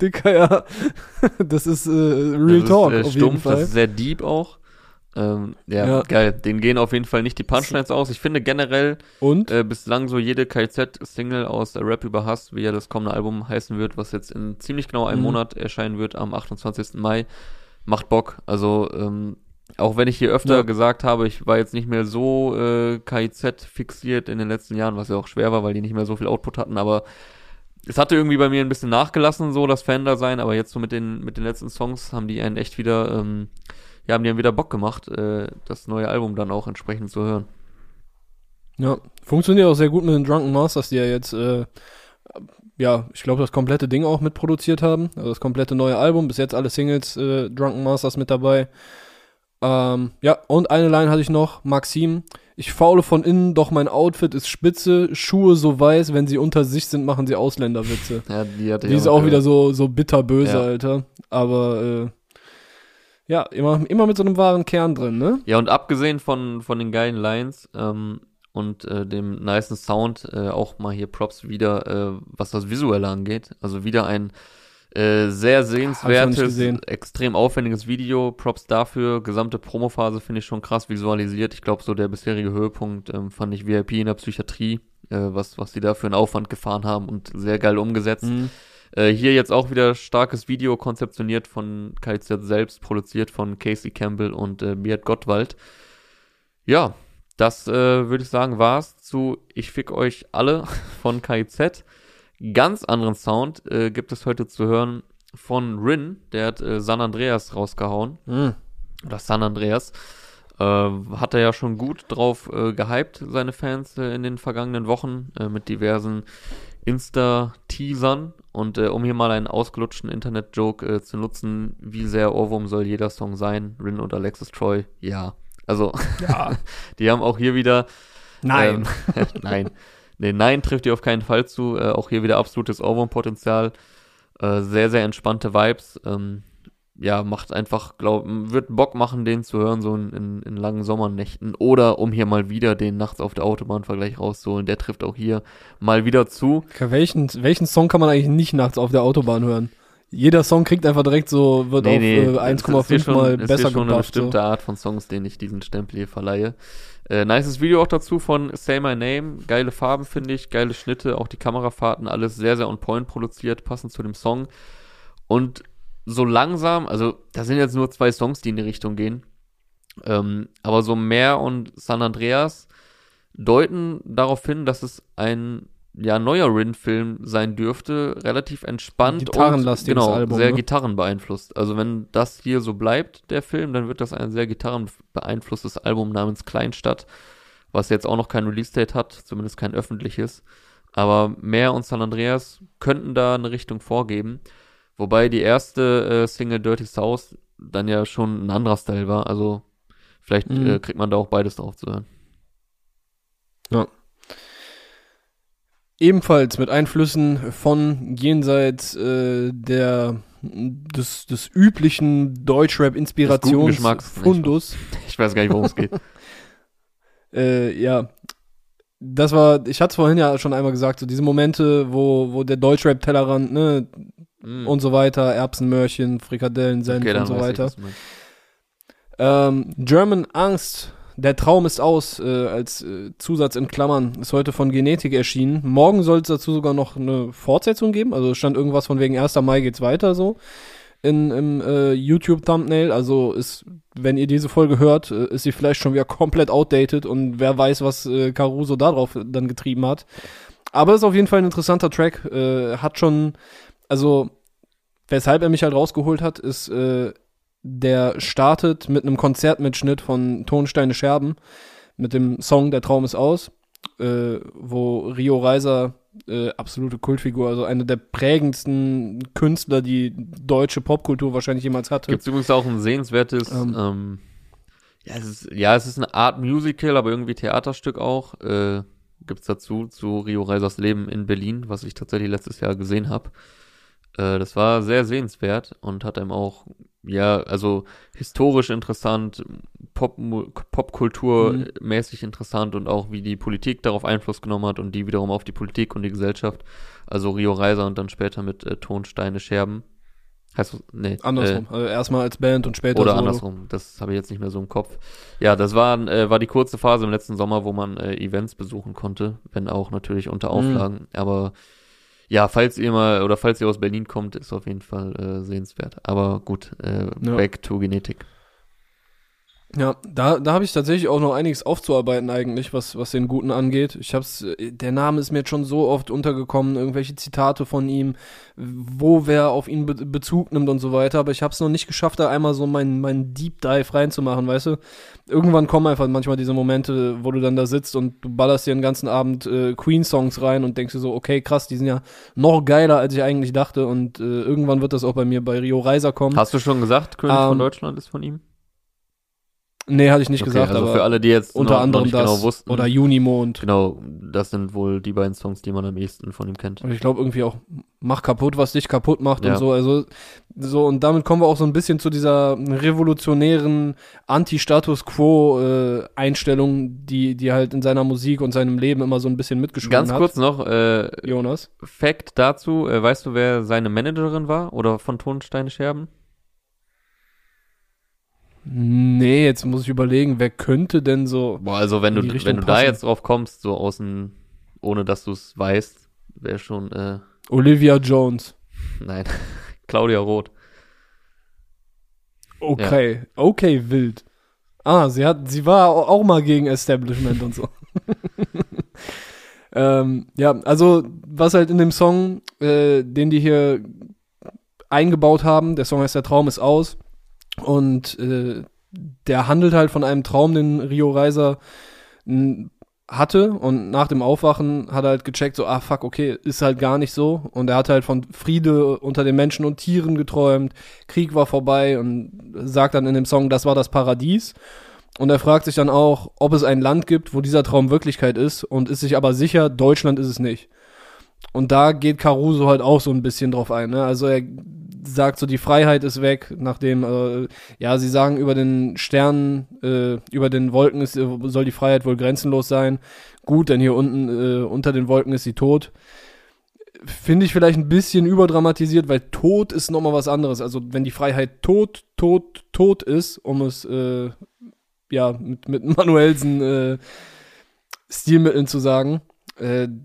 Dicker, ja. Das ist äh, Real das Talk, ist, äh, auf jeden stumpf, Fall. das ist sehr deep auch. Ähm, ja, Ja. geil. Den gehen auf jeden Fall nicht die Punchlines aus. Ich finde generell Und? äh, bislang so jede KZ-Single aus Rap über Hass, wie ja das kommende Album heißen wird, was jetzt in ziemlich genau einem Mhm. Monat erscheinen wird, am 28. Mai, macht Bock. Also, ähm, auch wenn ich hier öfter Ja. gesagt habe, ich war jetzt nicht mehr so äh, KIZ fixiert in den letzten Jahren, was ja auch schwer war, weil die nicht mehr so viel Output hatten, aber es hatte irgendwie bei mir ein bisschen nachgelassen, so das Fan da sein, aber jetzt so mit den, mit den letzten Songs haben die einen echt wieder, ähm, ja, haben die einen wieder Bock gemacht, äh, das neue Album dann auch entsprechend zu hören. Ja, funktioniert auch sehr gut mit den Drunken Masters, die ja jetzt äh, ja, ich glaube, das komplette Ding auch mitproduziert haben. Also das komplette neue Album. Bis jetzt alle Singles, äh, Drunken Masters mit dabei. Ähm, ja, und eine Line hatte ich noch, Maxim. Ich faule von innen, doch mein Outfit ist spitze, Schuhe so weiß, wenn sie unter sich sind, machen sie Ausländerwitze. Ja, die hatte Die ist auch gehört. wieder so, so bitterböse, Ja. Alter. Aber, äh, ja, immer, immer mit so einem wahren Kern drin, ne? Ja, und abgesehen von, von den geilen Lines ähm, und äh, dem nicen Sound, äh, auch mal hier Props wieder, äh, was das Visuelle angeht. Also wieder ein äh, sehr sehenswertes, extrem aufwendiges Video. Props dafür. Gesamte Promophase finde ich schon krass visualisiert. Ich glaube, so der bisherige Höhepunkt ähm, fand ich VIP in der Psychiatrie, äh, was, was die da für einen Aufwand gefahren haben und sehr geil umgesetzt. Mhm. Äh, hier jetzt auch wieder starkes Video konzeptioniert von KZ selbst, produziert von Casey Campbell und äh, Beat Gottwald. Ja, das äh, würde ich sagen war's zu Ich fick euch alle von KIZ. Ganz anderen Sound äh, gibt es heute zu hören von Rin, der hat äh, San Andreas rausgehauen Mhm. oder San Andreas. Äh, hat er ja schon gut drauf äh, gehypt, seine Fans äh, in den vergangenen Wochen äh, mit diversen Insta-Teasern. Und äh, um hier mal einen ausgelutschten Internet-Joke zu nutzen, wie sehr Ohrwurm soll jeder Song sein, Rin oder Alexis Troy? Ja. Also, Ja. die haben auch hier wieder Nein. ähm, nein. Nee, nein trifft ihr auf keinen Fall zu. Äh, auch hier wieder absolutes Ohrwurmpotenzial. Äh, sehr, sehr entspannte Vibes. Ähm, ja, macht einfach, glaub, wird Bock machen, den zu hören, so in, in, in langen Sommernächten. Oder um hier mal wieder den Nachts auf der Autobahn-Vergleich rauszuholen. Der trifft auch hier mal wieder zu. Welchen, welchen Song kann man eigentlich nicht nachts auf der Autobahn hören? Jeder Song kriegt einfach direkt so, wird auf äh, es ist hier 1,5 schon- mal es ist besser hier schon eine gepafft. So. bestimmte Art von Songs, denen ich diesen Stempel hier verleihe. Äh, nices Video auch dazu von Say My Name. Geile Farben, finde ich, geile Schnitte, auch die Kamerafahrten, alles sehr, sehr on point produziert, passend zu dem Song. Und so langsam, also da sind jetzt nur zwei Songs, die in die Richtung gehen. Ähm, aber so Meer und San Andreas deuten darauf hin, dass es ein ja, neuer Rin-Film sein dürfte, relativ entspannt Gitarrenlastiges und genau, Album, sehr ne? Gitarren beeinflusst. Also wenn das hier so bleibt, der Film, dann wird das ein sehr gitarrenbeeinflusstes Album namens Kleinstadt, was jetzt auch noch kein Release-Date hat, zumindest kein öffentliches. Aber Meer und San Andreas könnten da eine Richtung vorgeben. Wobei die erste äh, Single Dirty South dann ja schon ein anderer Style war. Also vielleicht Mhm. äh, kriegt man da auch beides drauf zu hören. Ebenfalls mit Einflüssen von jenseits äh, der des, des üblichen Deutschrap-Inspirationsfundus. Ich weiß gar nicht, worum es geht. Äh, ja. Das war, ich hatte es vorhin ja schon einmal gesagt, so diese Momente, wo, wo der Deutschrap-Tellerrand, ne, Mm. und so weiter, Erbsenmörchen, Frikadellen, Senf Okay, und so ich, weiter. meinst. Ähm, German Angst, der Traum ist aus, äh, als äh, Zusatz in Klammern, ist heute von Genetik erschienen. Morgen soll es dazu sogar noch eine Fortsetzung geben. Also stand irgendwas von wegen 1. Mai geht's weiter so in, im äh, YouTube-Thumbnail. Also ist, wenn ihr diese Folge hört, äh, ist sie vielleicht schon wieder komplett outdated und wer weiß, was äh, Caruso darauf dann getrieben hat. Aber ist auf jeden Fall ein interessanter Track. Äh, hat schon, also weshalb er mich halt rausgeholt hat, ist, äh, der startet mit einem Konzertmitschnitt von Tonsteine Scherben mit dem Song Der Traum ist aus, äh, wo Rio Reiser äh, absolute Kultfigur, also eine der prägendsten Künstler, die deutsche Popkultur wahrscheinlich jemals hatte. Gibt es übrigens auch ein sehenswertes, Ähm. ähm, ja, es ist, ja, es ist eine Art Musical, aber irgendwie Theaterstück auch. Äh, Gibt es dazu, zu Rio Reisers Leben in Berlin, was ich tatsächlich letztes Jahr gesehen habe. Äh, das war sehr sehenswert und hat einem auch, ja, also historisch interessant, Pop, Popkultur mäßig interessant und auch wie die Politik darauf Einfluss genommen hat und die wiederum auf die Politik und die Gesellschaft. Also Rio Reiser und dann später mit äh, Tonsteine Scherben. Heißt, nee, Andersrum. also erstmal als Band und später oder Solo. andersrum, das habe ich jetzt nicht mehr so im Kopf. Ja, das war, äh, war die kurze Phase im letzten Sommer, wo man äh, Events besuchen konnte, wenn auch natürlich unter Mhm. Auflagen. Aber ja, falls ihr mal oder falls ihr aus Berlin kommt, ist auf jeden Fall äh, sehenswert. Aber gut, äh, Ja. back to Genetik. Ja, da, da habe ich tatsächlich auch noch einiges aufzuarbeiten eigentlich, was, was den Guten angeht. Ich hab's, der Name ist mir jetzt schon so oft untergekommen, irgendwelche Zitate von ihm, wo wer auf ihn Be Bezug nimmt und so weiter, aber ich habe es noch nicht geschafft, da einmal so meinen mein Deep Dive reinzumachen, weißt du? Irgendwann kommen einfach manchmal diese Momente, wo du dann da sitzt und du ballerst dir den ganzen Abend äh, Queen-Songs rein und denkst dir so, okay, krass, die sind ja noch geiler, als ich eigentlich dachte und äh, irgendwann wird das auch bei mir bei Rio Reiser kommen. Hast du schon gesagt, König Ähm, von Deutschland ist von ihm? Nee, hatte ich nicht Okay, gesagt, also aber für alle, die jetzt unter noch, noch anderem nicht das genau wussten. oder Junimond. Genau, das sind wohl die beiden Songs, die man am ehesten von ihm kennt. Und ich glaube irgendwie auch, mach kaputt, was dich kaputt macht Ja. und so. Also, so, und damit kommen wir auch so ein bisschen zu dieser revolutionären Anti-Status Quo-Einstellung, die, die halt in seiner Musik und seinem Leben immer so ein bisschen mitgeschwungen Ganz hat. kurz noch, äh, Jonas. Fact dazu, äh, weißt du, wer seine Managerin war oder von Tonsteine Scherben? Nee, jetzt muss ich überlegen, wer könnte denn so. Boah, also wenn du, Richtung wenn du da jetzt drauf kommst, so außen, ohne dass du es weißt, wäre schon, äh, Olivia Jones. nein, Claudia Roth. Okay, okay, wild. Ah, sie hat, sie war au- auch mal gegen Establishment und so. ähm, ja, also was halt in dem Song, äh, den die hier eingebaut haben, der Song heißt Der Traum ist aus und äh, der handelt halt von einem Traum, den Rio Reiser hatte und nach dem Aufwachen hat er halt gecheckt, so, ah fuck, okay, ist halt gar nicht so und er hat halt von Friede unter den Menschen und Tieren geträumt, Krieg war vorbei und sagt dann in dem Song, das war das Paradies. Und er fragt sich dann auch, ob es ein Land gibt, wo dieser Traum Wirklichkeit ist und ist sich aber sicher, Deutschland ist es nicht. Und da geht Caruso halt auch so ein bisschen drauf ein. Ne? Also er sagt so, die Freiheit ist weg, nachdem, äh, ja, sie sagen, über den Sternen, äh, über den Wolken ist, äh, soll die Freiheit wohl grenzenlos sein. Gut, denn hier unten äh, unter den Wolken ist sie tot. Finde ich vielleicht ein bisschen überdramatisiert, weil tot ist nochmal was anderes. Also wenn die Freiheit tot, tot, tot ist, um es äh, ja mit, mit Manuelsen äh, Stilmitteln zu sagen,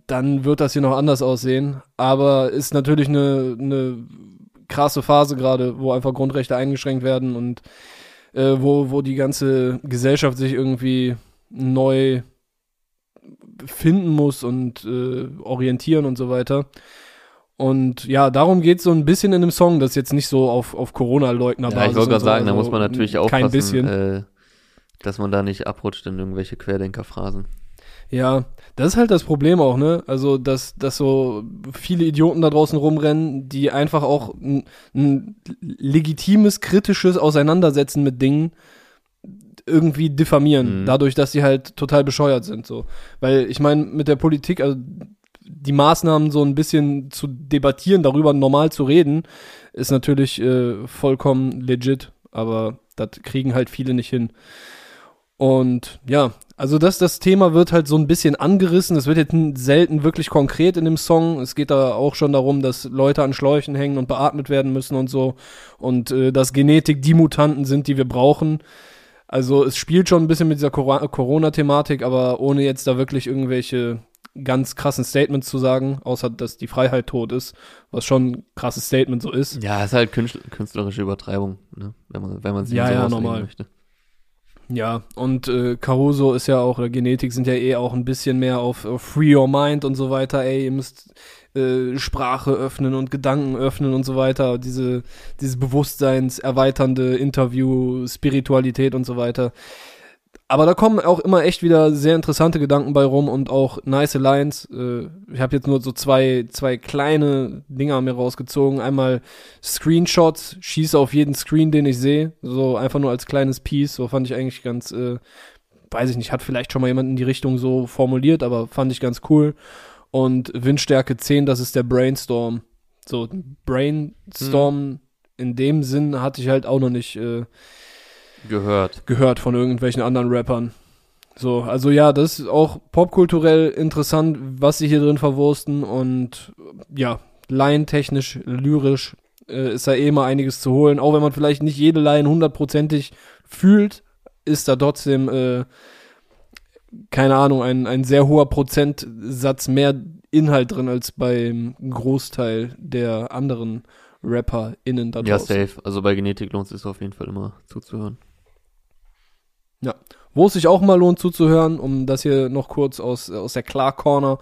dann wird das hier noch anders aussehen. Aber ist natürlich eine, eine krasse Phase gerade, wo einfach Grundrechte eingeschränkt werden und äh, wo, wo die ganze Gesellschaft sich irgendwie neu finden muss und äh, orientieren und so weiter. Und ja, darum geht es so ein bisschen in dem Song, das jetzt nicht so auf, auf Corona-Leugner Ja, ich wollte gerade so, sagen, da also muss man natürlich Kein aufpassen, bisschen. äh, dass man da nicht abrutscht in irgendwelche Querdenkerphrasen. Ja, das ist halt das Problem auch, ne? Also, dass, dass so viele Idioten da draußen rumrennen, die einfach auch ein, ein legitimes, kritisches Auseinandersetzen mit Dingen irgendwie diffamieren, Mhm. dadurch, dass sie halt total bescheuert sind, so. Weil ich meine, mit der Politik, also die Maßnahmen so ein bisschen zu debattieren, darüber normal zu reden, ist natürlich äh, vollkommen legit, aber das kriegen halt viele nicht hin. Und ja, also das, das Thema wird halt so ein bisschen angerissen. Es wird jetzt selten wirklich konkret in dem Song. Es geht da auch schon darum, dass Leute an Schläuchen hängen und beatmet werden müssen und so. Und äh, dass Genetik die Mutanten sind, die wir brauchen. Also es spielt schon ein bisschen mit dieser Corona-Thematik, aber ohne jetzt da wirklich irgendwelche ganz krassen Statements zu sagen, außer dass die Freiheit tot ist, was schon ein krasses Statement so ist. Ja, ist halt künstl- künstlerische Übertreibung, ne? wenn man, wenn man sie Ja, so ja, normal. möchte. Ja, und äh, Caruso ist ja auch, oder Genetik sind ja eh auch ein bisschen mehr auf, auf Free Your Mind und so weiter. Ey, ihr müsst äh, Sprache öffnen und Gedanken öffnen und so weiter. Diese, dieses bewusstseinserweiternde Interview, Spiritualität und so weiter. Aber da kommen auch immer echt wieder sehr interessante Gedanken bei rum und auch nice Lines. Äh, ich habe jetzt nur so zwei, zwei kleine Dinger mir rausgezogen. Einmal Screenshots, schieße auf jeden Screen, den ich sehe. So einfach nur als kleines Piece. So fand ich eigentlich ganz, äh, weiß ich nicht, hat vielleicht schon mal jemand in die Richtung so formuliert, aber fand ich ganz cool. Und Windstärke 10, das ist der Brainstorm. So, Brainstorm in dem Sinn hatte ich halt auch noch nicht äh, Gehört. gehört von irgendwelchen anderen Rappern. So, also ja, das ist auch popkulturell interessant, was sie hier drin verwursten und ja, laientechnisch, lyrisch äh, ist da eh mal einiges zu holen. Auch wenn man vielleicht nicht jede Line hundertprozentig fühlt, ist da trotzdem, äh, keine Ahnung, ein, ein sehr hoher Prozentsatz mehr Inhalt drin als beim Großteil der anderen RapperInnen da Ja, draußen. safe. Also bei Genetik lohnt es sich auf jeden Fall immer zuzuhören. Wo es sich auch mal lohnt zuzuhören, um das hier noch kurz aus, aus der Clark Corner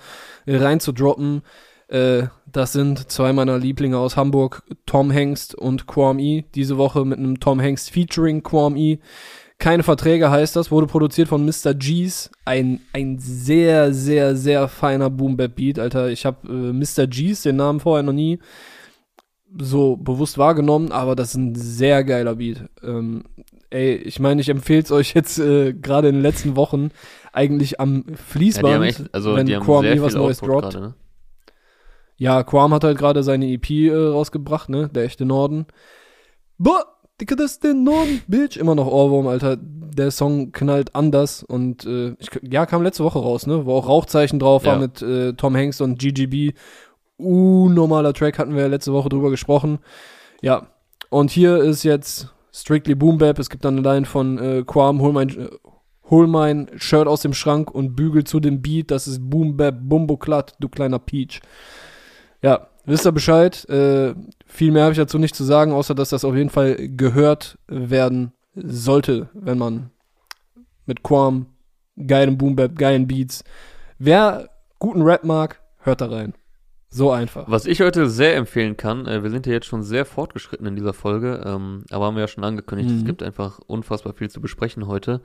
äh, reinzudroppen. Äh, das sind zwei meiner Lieblinge aus Hamburg, Tom Hengst und Quam E. Diese Woche mit einem Tom Hengst featuring Quam E. Keine Verträge heißt das, wurde produziert von Mr. G's. Ein, ein sehr, sehr, sehr feiner Boom-Bap-Beat, Alter. Ich habe äh, Mr. G's, den Namen vorher noch nie so bewusst wahrgenommen, aber das ist ein sehr geiler Beat. Ähm, ey, ich meine, ich empfehle es euch jetzt äh, gerade in den letzten Wochen eigentlich am Ja, Fließband, haben echt, also wenn Quam nie was Neues Output droppt. gerade, ne? Ja, Quam hat halt gerade seine EP äh, rausgebracht, ne? Der echte Norden. Boah, Dicke, das ist der Norden, Bitch. Immer noch Ohrwurm, Alter. Der Song knallt anders und äh, ich, ja, kam letzte Woche raus, ne? Wo auch Rauchzeichen drauf war Ja. mit äh, Tom Hanks und GGB. Uh, normaler Track hatten wir ja letzte Woche drüber gesprochen. Ja, und hier ist jetzt Strictly Boom Bap. Es gibt dann Line von äh, Quam, hol mein, äh, hol mein Shirt aus dem Schrank und bügel zu dem Beat. Das ist Boom Bap, Bumbo Klatt, du kleiner Peach. Ja, wisst ihr Bescheid. Äh, viel mehr habe ich dazu nicht zu sagen, außer dass das auf jeden Fall gehört werden sollte, wenn man mit Quam, geilem Boom Bap, geilen Beats. Wer guten Rap mag, hört da rein. So einfach. Was ich heute sehr empfehlen kann, äh, wir sind ja jetzt schon sehr fortgeschritten in dieser Folge, ähm, aber haben wir ja schon angekündigt, es Mhm. gibt einfach unfassbar viel zu besprechen heute.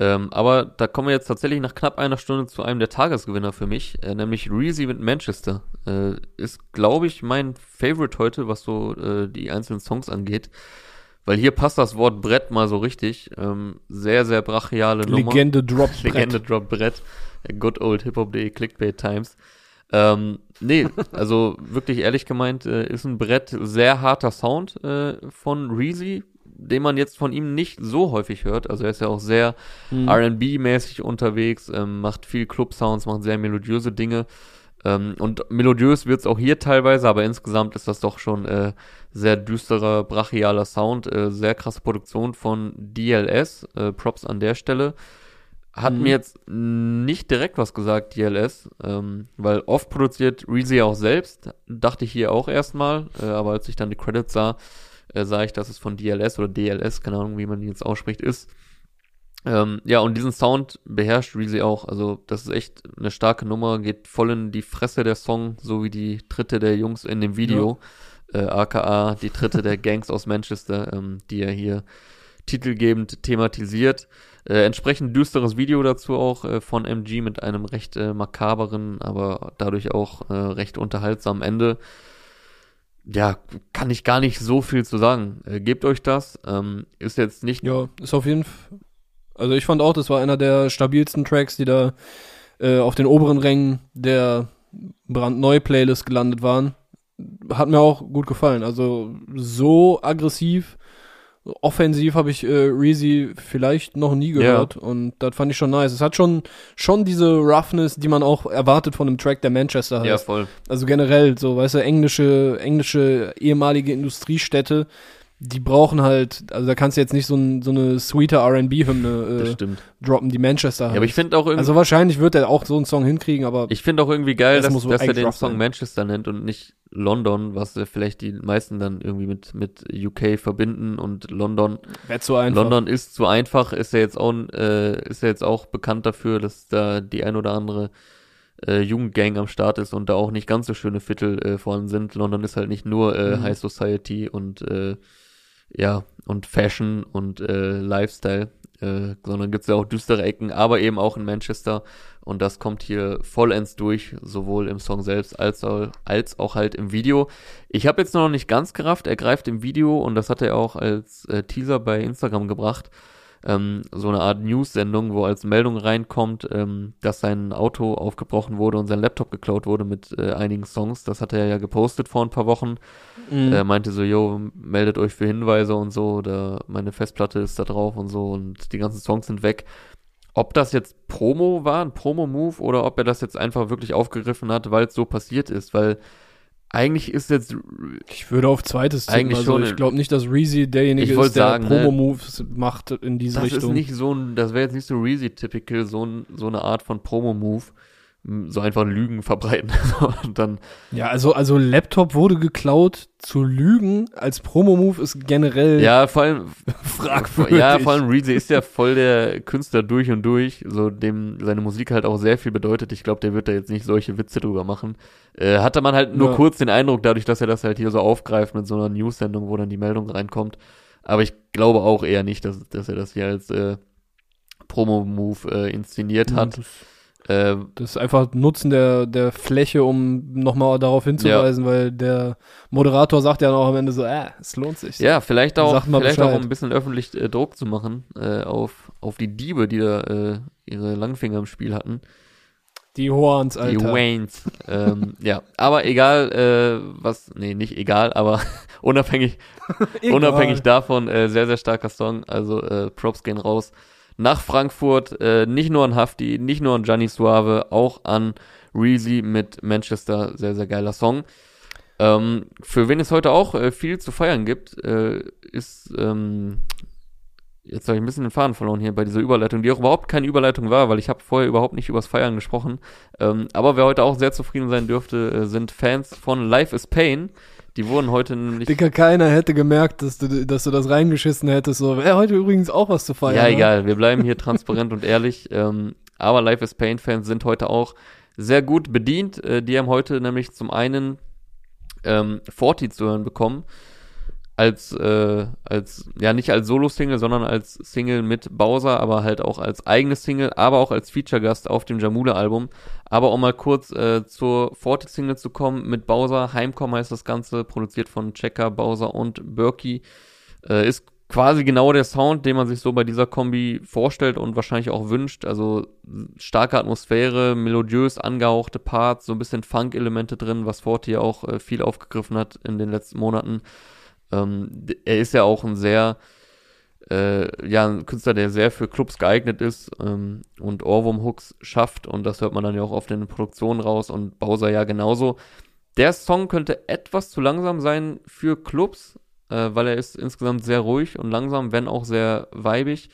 Ähm, aber da kommen wir jetzt tatsächlich nach knapp einer Stunde zu einem der Tagesgewinner für mich, äh, nämlich Reezy mit Manchester. Äh, ist, glaube ich, mein Favorite heute, was so äh, die einzelnen Songs angeht. Weil hier passt das Wort Brett mal so richtig. Ähm, sehr, sehr brachiale Nummer. Legende Drop Legende Drop Brett. Good old Hip-Hop.de Clickbait Times. Ähm, nee, also wirklich ehrlich gemeint, äh, ist ein Brett sehr harter Sound äh, von Reezy, den man jetzt von ihm nicht so häufig hört. Also er ist ja auch sehr Mhm. R&B-mäßig unterwegs, ähm, macht viel Club-Sounds, macht sehr melodiöse Dinge. Ähm, und melodiös wird's auch hier teilweise, aber insgesamt ist das doch schon äh, sehr düsterer, brachialer Sound, äh, sehr krasse Produktion von DLS, äh, Props an der Stelle. Hat Mhm. mir jetzt nicht direkt was gesagt, DLS, ähm, weil oft produziert Reezy auch selbst, dachte ich hier auch erstmal, äh, aber als ich dann die Credits sah, äh, sah ich, dass es von DLS oder DLS, keine Ahnung, wie man ihn jetzt ausspricht, ist. Ähm, ja, und diesen Sound beherrscht Reezy auch. Also, das ist echt eine starke Nummer, geht voll in die Fresse der Song, so wie die Tritte der Jungs in dem Video. Äh, aka die Tritte der Gangs aus Manchester, ähm, die er hier titelgebend thematisiert. Äh, entsprechend düsteres Video dazu auch äh, von MG mit einem recht äh, makaberen, aber dadurch auch äh, recht unterhaltsamen Ende. Ja, kann ich gar nicht so viel zu sagen. Äh, gebt euch das. Ähm, ist jetzt nicht Ja, ist auf jeden Fall. Also ich fand auch, das war einer der stabilsten Tracks, die da äh, auf den oberen Rängen der brandneu Playlist gelandet waren. Hat mir auch gut gefallen. Also so aggressiv, offensiv habe ich äh, Reezy vielleicht noch nie gehört und das fand ich schon nice. Es hat schon schon diese Roughness, die man auch erwartet von einem Track, der Manchester heißt. Ja, voll. Also generell, so, weißt du, englische, englische ehemalige Industriestädte, die brauchen halt, also da kannst du jetzt nicht so, ein, so eine sweeter R&B-Hymne äh, droppen, die Manchester Ja, hat. aber ich finde auch irgendwie, also wahrscheinlich wird er auch so einen Song hinkriegen, aber ich finde auch irgendwie geil, Das dass, dass er den Song sein. Manchester nennt und nicht London, was vielleicht die meisten dann irgendwie mit, mit UK verbinden und London. wird so einfach. London ist zu einfach, ist er jetzt auch, äh, ist er jetzt auch bekannt dafür, dass da die ein oder andere äh, Jugendgang am Start ist und da auch nicht ganz so schöne Viertel äh, vorhanden sind. London ist halt nicht nur äh, Mhm. High Society und äh, ja, und Fashion und äh, Lifestyle, äh, sondern gibt's ja auch düstere Ecken, aber eben auch in Manchester. Und das kommt hier vollends durch, sowohl im Song selbst als, auch- als auch halt im Video. Ich habe jetzt noch nicht ganz gerafft, er greift im Video und das hat er auch als äh, Teaser bei Instagram gebracht. Ähm, so eine Art News-Sendung, wo als Meldung reinkommt, ähm, dass sein Auto aufgebrochen wurde und sein Laptop geklaut wurde mit äh, einigen Songs. Das hat er ja gepostet vor ein paar Wochen. Mhm. Er meinte so, yo, meldet euch für Hinweise und so, oder meine Festplatte ist da drauf und so und die ganzen Songs sind weg. Ob das jetzt Promo war, ein Promo-Move, oder ob er das jetzt einfach wirklich aufgegriffen hat, weil es so passiert ist, weil eigentlich ist jetzt, ich würde auf zweites tippen. Eigentlich also schon. ich glaube nicht, dass Reezy derjenige ist, der sagen, ne? Promo-Moves macht in diese das Richtung. ist nicht so ein, das wäre jetzt nicht so Reezy-typical, so, ein, so eine Art von Promo-Move. So einfach Lügen verbreiten. und dann, Ja, also, also Laptop wurde geklaut. Zu lügen als Promo-Move ist generell ja, vor allem, fragwürdig. ja, vor allem Reezy ist ja voll der Künstler durch und durch, so dem seine Musik halt auch sehr viel bedeutet. Ich glaube, der wird da jetzt nicht solche Witze drüber machen. Äh, hatte man halt nur Ja. kurz den Eindruck, dadurch, dass er das halt hier so aufgreift mit so einer News-Sendung, wo dann die Meldung reinkommt. Aber ich glaube auch eher nicht, dass, dass er das hier als äh, Promo-Move äh, inszeniert hat. Das, Äh, das ist einfach Nutzen der, der Fläche, um nochmal darauf hinzuweisen, weil der Moderator sagt ja noch am Ende so, äh, es lohnt sich. Ja, vielleicht auch, vielleicht auch um ein bisschen öffentlich äh, Druck zu machen äh, auf, auf die Diebe, die da äh, ihre Langfinger im Spiel hatten. Die Horns, Die Alter. Waynes. ähm, ja, aber egal, äh, was, nee, nicht egal, aber unabhängig, Egal. unabhängig davon, äh, sehr, sehr starker Song. Also äh, Props gehen raus nach Frankfurt. Äh, nicht nur an Hafti, nicht nur an Gianni Suave, auch an Reezy mit Manchester. Sehr, sehr geiler Song. Ähm, für wen es heute auch äh, viel zu feiern gibt, äh, ist, ähm, jetzt habe ich ein bisschen den Faden verloren hier bei dieser Überleitung, die auch überhaupt keine Überleitung war, weil ich habe vorher überhaupt nicht übers Feiern gesprochen. Ähm, aber wer heute auch sehr zufrieden sein dürfte, äh, sind Fans von Life is Pain. Die wurden heute nämlich Dicker, keiner hätte gemerkt, dass du, dass du das reingeschissen hättest. So, wäre heute übrigens auch was zu feiern. Ja, ne? egal, wir bleiben hier transparent und ehrlich. Ähm, aber Life is Pain-Fans sind heute auch sehr gut bedient. Äh, die haben heute nämlich zum einen ähm, 40 zu hören bekommen. Als, äh, als, ja, nicht als Solo-Single, sondern als Single mit Bowser, aber halt auch als eigenes Single, aber auch als Feature-Gast auf dem Jamule-Album. Aber um mal kurz äh, zur 40-Single zu kommen, mit Bowser, Heimkommen heißt das Ganze, produziert von Checker, Bowser und Berkey. Äh, ist quasi genau der Sound, den man sich so bei dieser Kombi vorstellt und wahrscheinlich auch wünscht. Also starke Atmosphäre, melodiös angehauchte Parts, so ein bisschen Funk-Elemente drin, was Forte ja auch äh, viel aufgegriffen hat in den letzten Monaten. Ähm, er ist ja auch ein sehr, äh, ja, ein Künstler, der sehr für Clubs geeignet ist ähm, und Ohrwurm-Hooks schafft und das hört man dann ja auch auf den Produktionen raus und Bowser ja genauso. Der Song könnte etwas zu langsam sein für Clubs, äh, weil er ist insgesamt sehr ruhig und langsam, wenn auch sehr weibig.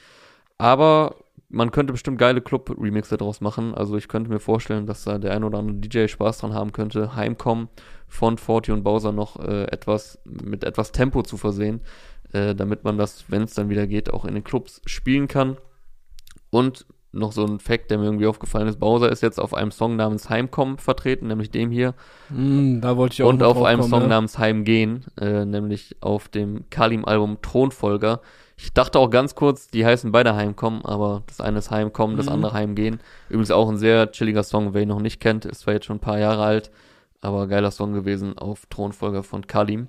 Aber man könnte bestimmt geile Club-Remixe draus machen. Also ich könnte mir vorstellen, dass da der ein oder andere DJ Spaß dran haben könnte, Heimkommen von Forti und Bowser noch äh, etwas mit etwas Tempo zu versehen, äh, damit man das, wenn es dann wieder geht, auch in den Clubs spielen kann. Und noch so ein Fact, der mir irgendwie aufgefallen ist, Bowser ist jetzt auf einem Song namens Heimkommen vertreten, nämlich dem hier Mm, da wollte ich auch und auf einem kommen, Song ja. namens Heimgehen, äh, nämlich auf dem Kalim-Album Thronfolger. Ich dachte auch ganz kurz, die heißen beide Heimkommen, aber das eine ist Heimkommen, das Mhm. andere Heimgehen. Übrigens auch ein sehr chilliger Song, wer ihn noch nicht kennt, ist zwar jetzt schon ein paar Jahre alt, aber geiler Song gewesen auf Thronfolger von Kalim.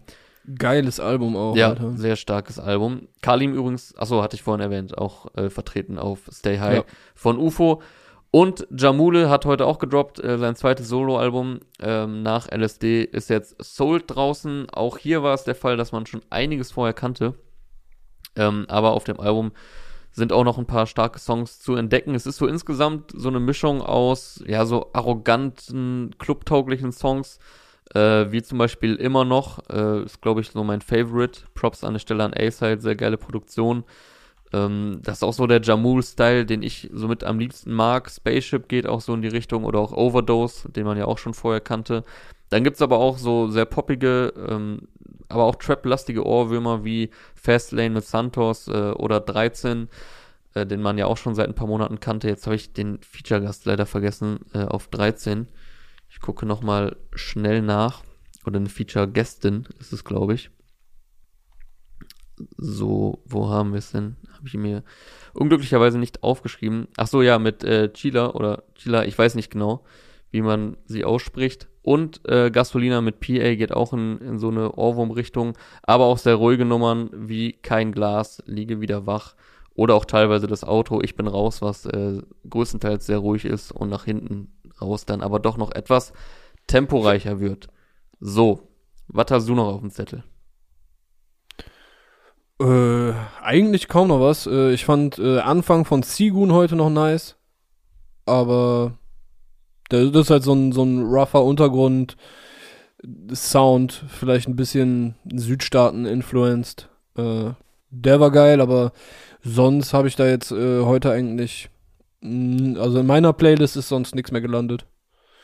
Geiles Album auch, ja, Alter. sehr starkes Album. Kalim übrigens, achso, hatte ich vorhin erwähnt, auch äh, vertreten auf Stay High Ja. von UFO. Und Jamule hat heute auch gedroppt, äh, sein zweites Soloalbum ähm, nach LSD ist jetzt Sold draußen. Auch hier war es der Fall, dass man schon einiges vorher kannte. Ähm, aber auf dem Album sind auch noch ein paar starke Songs zu entdecken. Es ist so insgesamt so eine Mischung aus, ja, so arroganten, clubtauglichen Songs, äh, wie zum Beispiel immer noch, äh, ist glaube ich so mein Favorite. Props an der Stelle an A-Side, sehr geile Produktion. Ähm, das ist auch so der Jamul-Style, den ich somit am liebsten mag. Spaceship geht auch so in die Richtung oder auch Overdose, den man ja auch schon vorher kannte. Dann gibt's aber auch so sehr poppige, ähm, aber auch trap-lastige Ohrwürmer wie Fastlane mit Santos äh, oder 13, äh, den man ja auch schon seit ein paar Monaten kannte. Jetzt habe ich den Feature-Gast leider vergessen äh, auf 13. Ich gucke noch mal schnell nach. Oder eine Feature-Gästin ist es, glaube ich. So, wo haben wir es denn? Habe ich mir unglücklicherweise nicht aufgeschrieben. Ach so, ja, mit äh, Chila oder Chila, ich weiß nicht genau, wie man sie ausspricht. Und äh, Gasolina mit PA geht auch in, in so eine Ohrwurm-Richtung, aber auch sehr ruhige Nummern wie Kein Glas, Liege wieder wach oder auch teilweise das Auto Ich bin raus, was äh, größtenteils sehr ruhig ist und nach hinten raus dann aber doch noch etwas temporeicher wird. So, was hast du noch auf dem Zettel? Äh, eigentlich kaum noch was. Äh, ich fand äh, Anfang von Sigun heute noch nice. Aber das ist halt so ein, so ein rougher Untergrund. Sound, vielleicht ein bisschen Südstaaten-influenced. Äh, der war geil, aber sonst habe ich da jetzt äh, heute eigentlich. mh, Also in meiner Playlist ist sonst nichts mehr gelandet.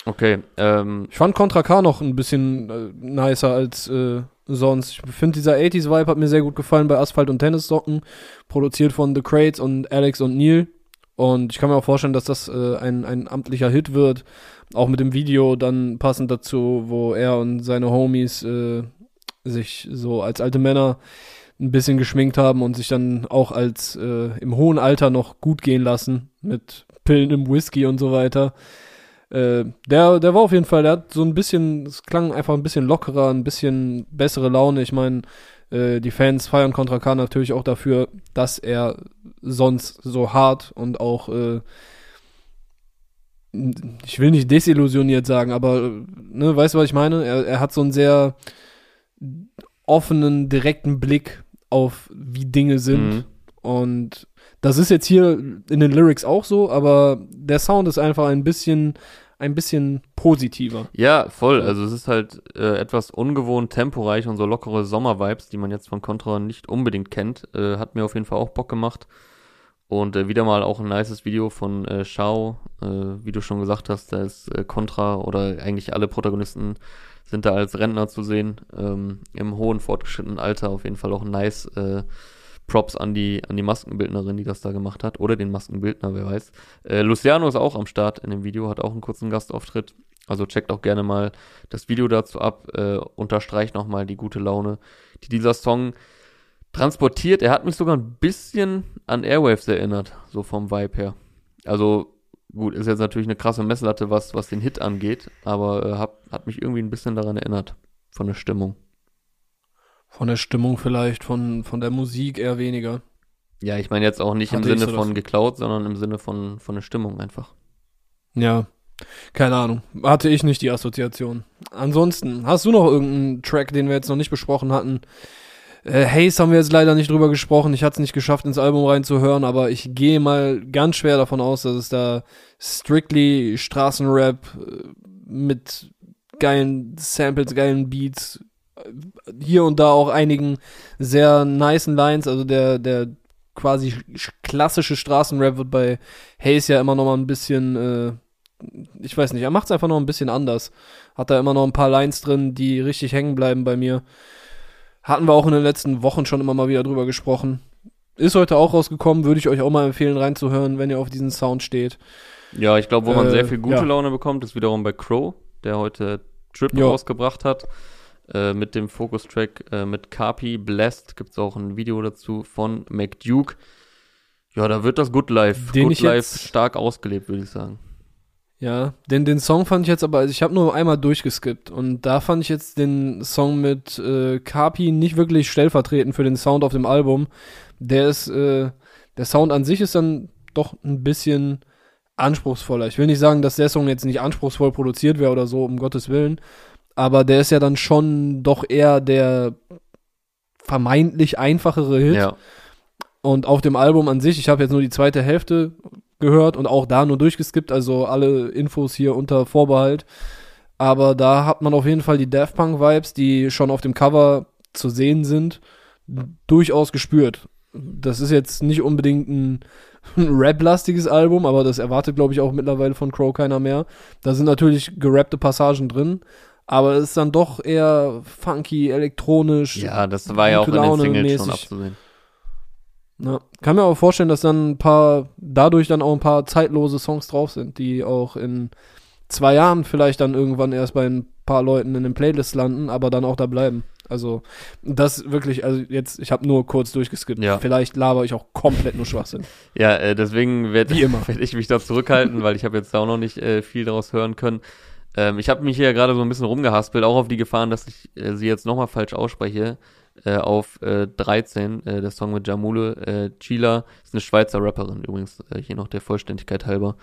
Okay, ähm, Ich fand Contra K noch ein bisschen äh, nicer als äh, sonst. Ich finde, dieser 80s-Vibe hat mir sehr gut gefallen bei Asphalt und Tennissocken. Produziert von The Crates und Alex und Neil. Und ich kann mir auch vorstellen, dass das äh, ein, ein amtlicher Hit wird. Auch mit dem Video dann passend dazu, wo er und seine Homies äh, sich so als alte Männer ein bisschen geschminkt haben und sich dann auch als äh, im hohen Alter noch gut gehen lassen mit Pillen im Whisky und so weiter. Äh, der, der war auf jeden Fall, der hat so ein bisschen, es klang einfach ein bisschen lockerer, ein bisschen bessere Laune. Ich meine, äh, die Fans feiern Contra K natürlich auch dafür, dass er sonst so hart und auch, äh, ich will nicht desillusioniert sagen, aber, ne, weißt du, was ich meine? Er, er hat so einen sehr offenen, direkten Blick auf, wie Dinge sind. Mhm. Und das ist jetzt hier in den Lyrics auch so, aber der Sound ist einfach ein bisschen, ein bisschen positiver. Ja, voll. Also es ist halt äh, etwas ungewohnt temporeich und so lockere Sommervibes, die man jetzt von Contra nicht unbedingt kennt. Äh, hat mir auf jeden Fall auch Bock gemacht. Und äh, wieder mal auch ein nices Video von äh, Shao. Äh, wie du schon gesagt hast, da ist äh, Contra oder eigentlich alle Protagonisten sind da als Rentner zu sehen. Ähm, Im hohen, fortgeschrittenen Alter auf jeden Fall auch nice. Props an die, an die Maskenbildnerin, die das da gemacht hat. Oder den Maskenbildner, wer weiß. Äh, Luciano ist auch am Start in dem Video, hat auch einen kurzen Gastauftritt. Also checkt auch gerne mal das Video dazu ab. Äh, unterstreicht nochmal die gute Laune, die dieser Song transportiert. Er hat mich sogar ein bisschen an Airwaves erinnert, so vom Vibe her. Also gut, ist jetzt natürlich eine krasse Messlatte, was, was den Hit angeht, aber äh, hab, hat mich irgendwie ein bisschen daran erinnert, von der Stimmung. Von der Stimmung vielleicht, von, von der Musik eher weniger. Ja, ich meine jetzt auch nicht im Hatte ich Sinne so von das- geklaut, sondern im Sinne von, von der Stimmung einfach. Ja, keine Ahnung. Hatte ich nicht die Assoziation. Ansonsten, hast du noch irgendeinen Track, den wir jetzt noch nicht besprochen hatten? Äh, Haze haben wir jetzt leider nicht drüber gesprochen. Ich hatte es nicht geschafft, ins Album reinzuhören, aber ich gehe mal ganz schwer davon aus, dass es da strictly Straßenrap äh, mit geilen Samples, geilen Beats, hier und da auch einigen sehr nicen Lines, also der, der quasi sch- klassische Straßenrap wird bei Haze ja immer noch mal ein bisschen, äh, ich weiß nicht, er macht es einfach noch ein bisschen anders. Hat da immer noch ein paar Lines drin, die richtig hängen bleiben bei mir. Hatten wir auch in den letzten Wochen schon immer mal wieder drüber gesprochen. Ist heute auch rausgekommen, würde ich euch auch mal empfehlen reinzuhören, wenn ihr auf diesen Sound steht. Ja, ich glaube, wo man Äh, sehr viel gute ja. Laune bekommt, ist wiederum bei Crow, der heute Trip rausgebracht hat. Äh, mit dem Focus-Track äh, mit Carpi Blessed gibt es auch ein Video dazu von McDuke. Ja, da wird das Good Life, Den Good Life jetzt- stark ausgelebt, würde ich sagen. Ja, den, den Song fand ich jetzt aber, also ich habe nur einmal durchgeskippt und da fand ich jetzt den Song mit äh, Kapi nicht wirklich stellvertretend für den Sound auf dem Album. Der ist, äh, der Sound an sich ist dann doch ein bisschen anspruchsvoller. Ich will nicht sagen, dass der Song jetzt nicht anspruchsvoll produziert wäre oder so, um Gottes Willen, aber der ist ja dann schon doch eher der vermeintlich einfachere Hit. Ja, Und auf dem Album an sich, ich habe jetzt nur die zweite Hälfte gehört und auch da nur durchgeskippt, also alle Infos hier unter Vorbehalt. Aber da hat man auf jeden Fall die Daft Punk Vibes, die schon auf dem Cover zu sehen sind, durchaus gespürt. Das ist jetzt nicht unbedingt ein, ein Rap-lastiges Album, aber das erwartet, glaube ich, auch mittlerweile von Crow keiner mehr. Da sind natürlich gerappte Passagen drin, aber es ist dann doch eher funky, elektronisch. ja, das war ja auch in gute den Laune Singles schon abzusehen. Ja, kann mir aber vorstellen, dass dann ein paar, dadurch dann auch ein paar zeitlose Songs drauf sind, die auch in zwei Jahren vielleicht dann irgendwann erst bei ein paar Leuten in den Playlists landen, aber dann auch da bleiben. Also, das wirklich, also jetzt, ich habe nur kurz durchgeskippt. Ja. Vielleicht laber ich auch komplett nur Schwachsinn. Ja, äh, deswegen werde werd ich mich da zurückhalten, weil ich habe jetzt da auch noch nicht äh, viel daraus hören können. Ähm, ich habe mich hier gerade so ein bisschen rumgehaspelt, auch auf die Gefahren, dass ich äh, sie jetzt nochmal falsch ausspreche. Äh, auf äh, 13, äh, der Song mit Jamule. Äh, Chila ist eine Schweizer Rapperin übrigens, äh, hier noch der Vollständigkeit halber.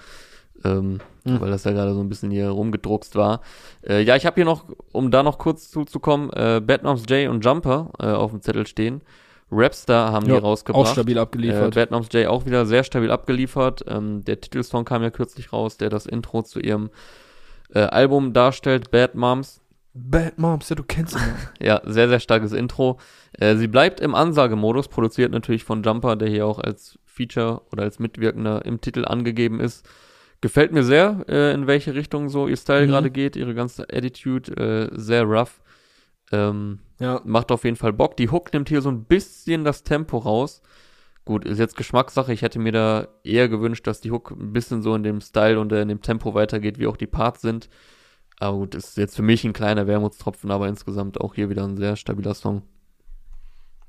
Ähm, Hm. Weil das ja gerade so ein bisschen hier rumgedruckst war. Äh, ja, ich habe hier noch, um da noch kurz zuzukommen, äh, Bad Moms J und Jumper äh, auf dem Zettel stehen. Rapstar haben Ja, die rausgebracht. Auch stabil Äh, abgeliefert. Bad Moms J auch wieder sehr stabil abgeliefert. Ähm, der Titelsong kam ja kürzlich raus, der das Intro zu ihrem äh, Album darstellt, Bad Moms. Bad Moms, ja, du kennst ihn. Ja, sehr, sehr starkes Intro. Äh, sie bleibt im Ansagemodus, produziert natürlich von Jumper, der hier auch als Feature oder als Mitwirkender im Titel angegeben ist. Gefällt mir sehr, äh, in welche Richtung so ihr Style Mhm. gerade geht, ihre ganze Attitude, äh, sehr rough. Ähm, Ja. macht auf jeden Fall Bock. Die Hook nimmt hier so ein bisschen das Tempo raus. Gut, ist jetzt Geschmackssache. Ich hätte mir da eher gewünscht, dass die Hook ein bisschen so in dem Style und äh, in dem Tempo weitergeht, wie auch die Parts sind. Aber gut, ist jetzt für mich ein kleiner Wermutstropfen, aber insgesamt auch hier wieder ein sehr stabiler Song.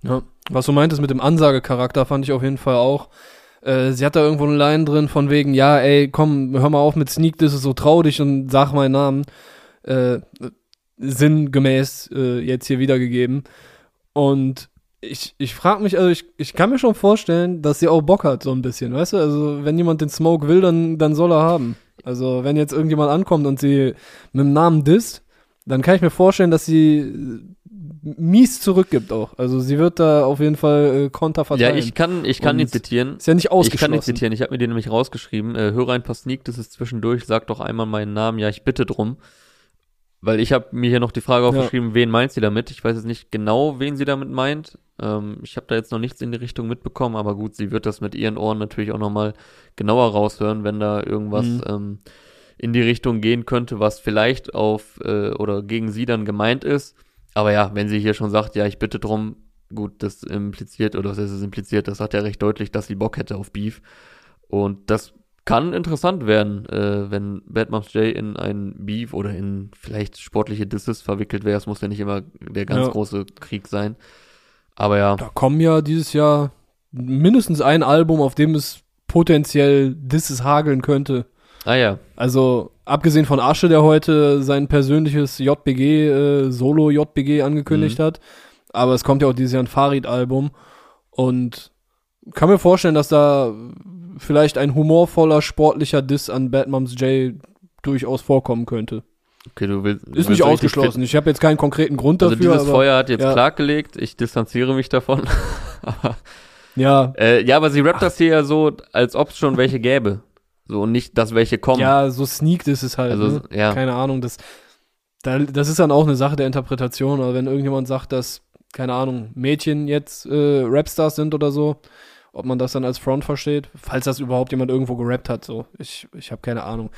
Ja. Was du meintest mit dem Ansagecharakter, fand ich auf jeden Fall auch. Äh, sie hat da irgendwo eine Line drin von wegen, ja, ey, komm, hör mal auf mit Sneak, das ist so trau dich und sag meinen Namen. Äh, sinngemäß äh, jetzt hier wiedergegeben. Und ich, ich frage mich, also ich, ich kann mir schon vorstellen, dass sie auch Bock hat, so ein bisschen, weißt du? Also, wenn jemand den Smoke will, dann, dann soll er haben. Also, wenn jetzt irgendjemand ankommt und sie mit dem Namen disst, dann kann ich mir vorstellen, dass sie äh, mies zurückgibt auch. Also, sie wird da auf jeden Fall äh, Konter verteilen. Ja, ich kann, ich kann Und ihn zitieren. Ist ja nicht Ich kann ausgeschlossen. nicht zitieren, ich habe mir den nämlich rausgeschrieben. Äh, höre ein paar Sneak, das ist zwischendurch, sag doch einmal meinen Namen, ja, ich bitte drum. Weil ich habe mir hier noch die Frage aufgeschrieben, wen meint sie damit? Ich weiß jetzt nicht genau, wen sie damit meint. Ähm, ich habe da jetzt noch nichts in die Richtung mitbekommen, aber gut, sie wird das mit ihren Ohren natürlich auch nochmal genauer raushören, wenn da irgendwas Mhm. ähm, in die Richtung gehen könnte, was vielleicht auf äh, oder gegen sie dann gemeint ist. Aber ja, wenn sie hier schon sagt, ja, ich bitte drum, gut, das impliziert, oder das ist es impliziert, das sagt ja recht deutlich, dass sie Bock hätte auf Beef. Und das kann interessant werden, äh, wenn Bad Moms J in ein Beef oder in vielleicht sportliche Disses verwickelt wäre. Es muss ja nicht immer der ganz Ja. große Krieg sein. Aber ja, Da kommen ja dieses Jahr mindestens ein Album, auf dem es potenziell Disses hageln könnte. ah ja, Also, abgesehen von Asche, der heute sein persönliches JBG, äh, Solo-JBG angekündigt Mhm. hat. Aber es kommt ja auch dieses Jahr ein Farid-Album. Und kann mir vorstellen, dass da vielleicht ein humorvoller, sportlicher Diss an Bad Moms J durchaus vorkommen könnte. Okay, du willst. Ist willst nicht ausgeschlossen. Ich habe jetzt keinen konkreten Grund Also dafür. dieses aber, Feuer hat jetzt ja. klargelegt, ich distanziere mich davon. Aber, Ja, äh, ja, aber sie rappt das hier ja so, als ob es schon welche gäbe. So, und nicht, dass welche kommen. ja, so sneakt ist es halt. also, ne? ja. keine Ahnung, das, da, das ist dann auch eine Sache der Interpretation. Oder wenn irgendjemand sagt, dass, keine Ahnung, Mädchen jetzt äh, Rapstars sind oder so, ob man das dann als Front versteht, falls das überhaupt jemand irgendwo gerappt hat, so. Ich, ich habe keine Ahnung.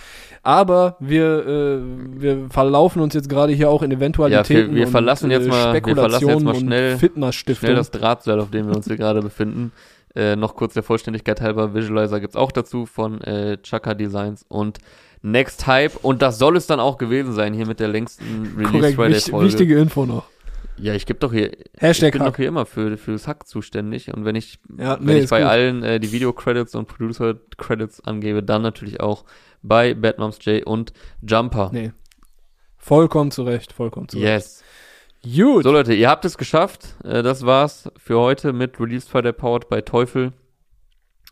Aber wir, äh, wir verlaufen uns jetzt gerade hier auch in Eventualitäten Ja, wir- wir verlassen jetzt mal- wir verlassen jetzt Spekulationen mal schnell- und Fitnessstiftung. Schnell das Drahtseil, auf dem wir uns hier gerade befinden. Äh, noch kurz der Vollständigkeit halber, Visualizer gibt's auch dazu von äh, Chaka Designs und Next Hype. Und das soll es dann auch gewesen sein, hier mit der längsten Release Korrekt, Friday Folge. wichtige Info noch. Ja, ich gebe doch hier, Hashtag ich bin Hack. doch hier immer für fürs Hack zuständig. Und wenn ich, Ja, wenn nee, ich ist bei gut. allen äh, die Video-Credits und Producer-Credits angebe, dann natürlich auch bei Bad Moms J und Jumper. Nee. Vollkommen zurecht, vollkommen zurecht. Yes. Gut. So Leute, ihr habt es geschafft. Äh, das war's für heute mit Release Friday Powered bei Teufel.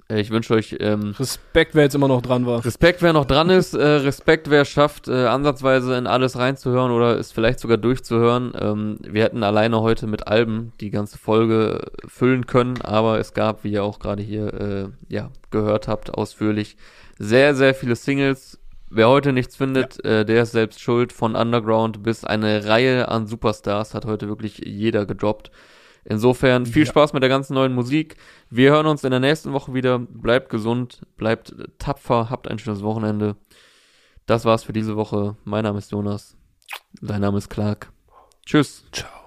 Äh, ich wünsche euch ähm, Respekt, wer jetzt immer noch dran war. Respekt, wer noch dran ist. Äh, Respekt, wer es schafft, äh, ansatzweise in alles reinzuhören oder es vielleicht sogar durchzuhören. Ähm, wir hätten alleine heute mit Alben die ganze Folge füllen können, aber es gab, wie ihr auch gerade hier äh, ja, gehört habt, ausführlich, sehr, sehr viele Singles. Wer heute nichts findet, äh, der ist selbst schuld. Von Underground bis eine Reihe an Superstars hat heute wirklich jeder gedroppt. Insofern viel Ja. Spaß mit der ganzen neuen Musik. Wir hören uns in der nächsten Woche wieder. Bleibt gesund, bleibt tapfer, habt ein schönes Wochenende. Das war's für diese Woche. Mein Name ist Jonas. Dein Name ist Clark. Tschüss. Ciao.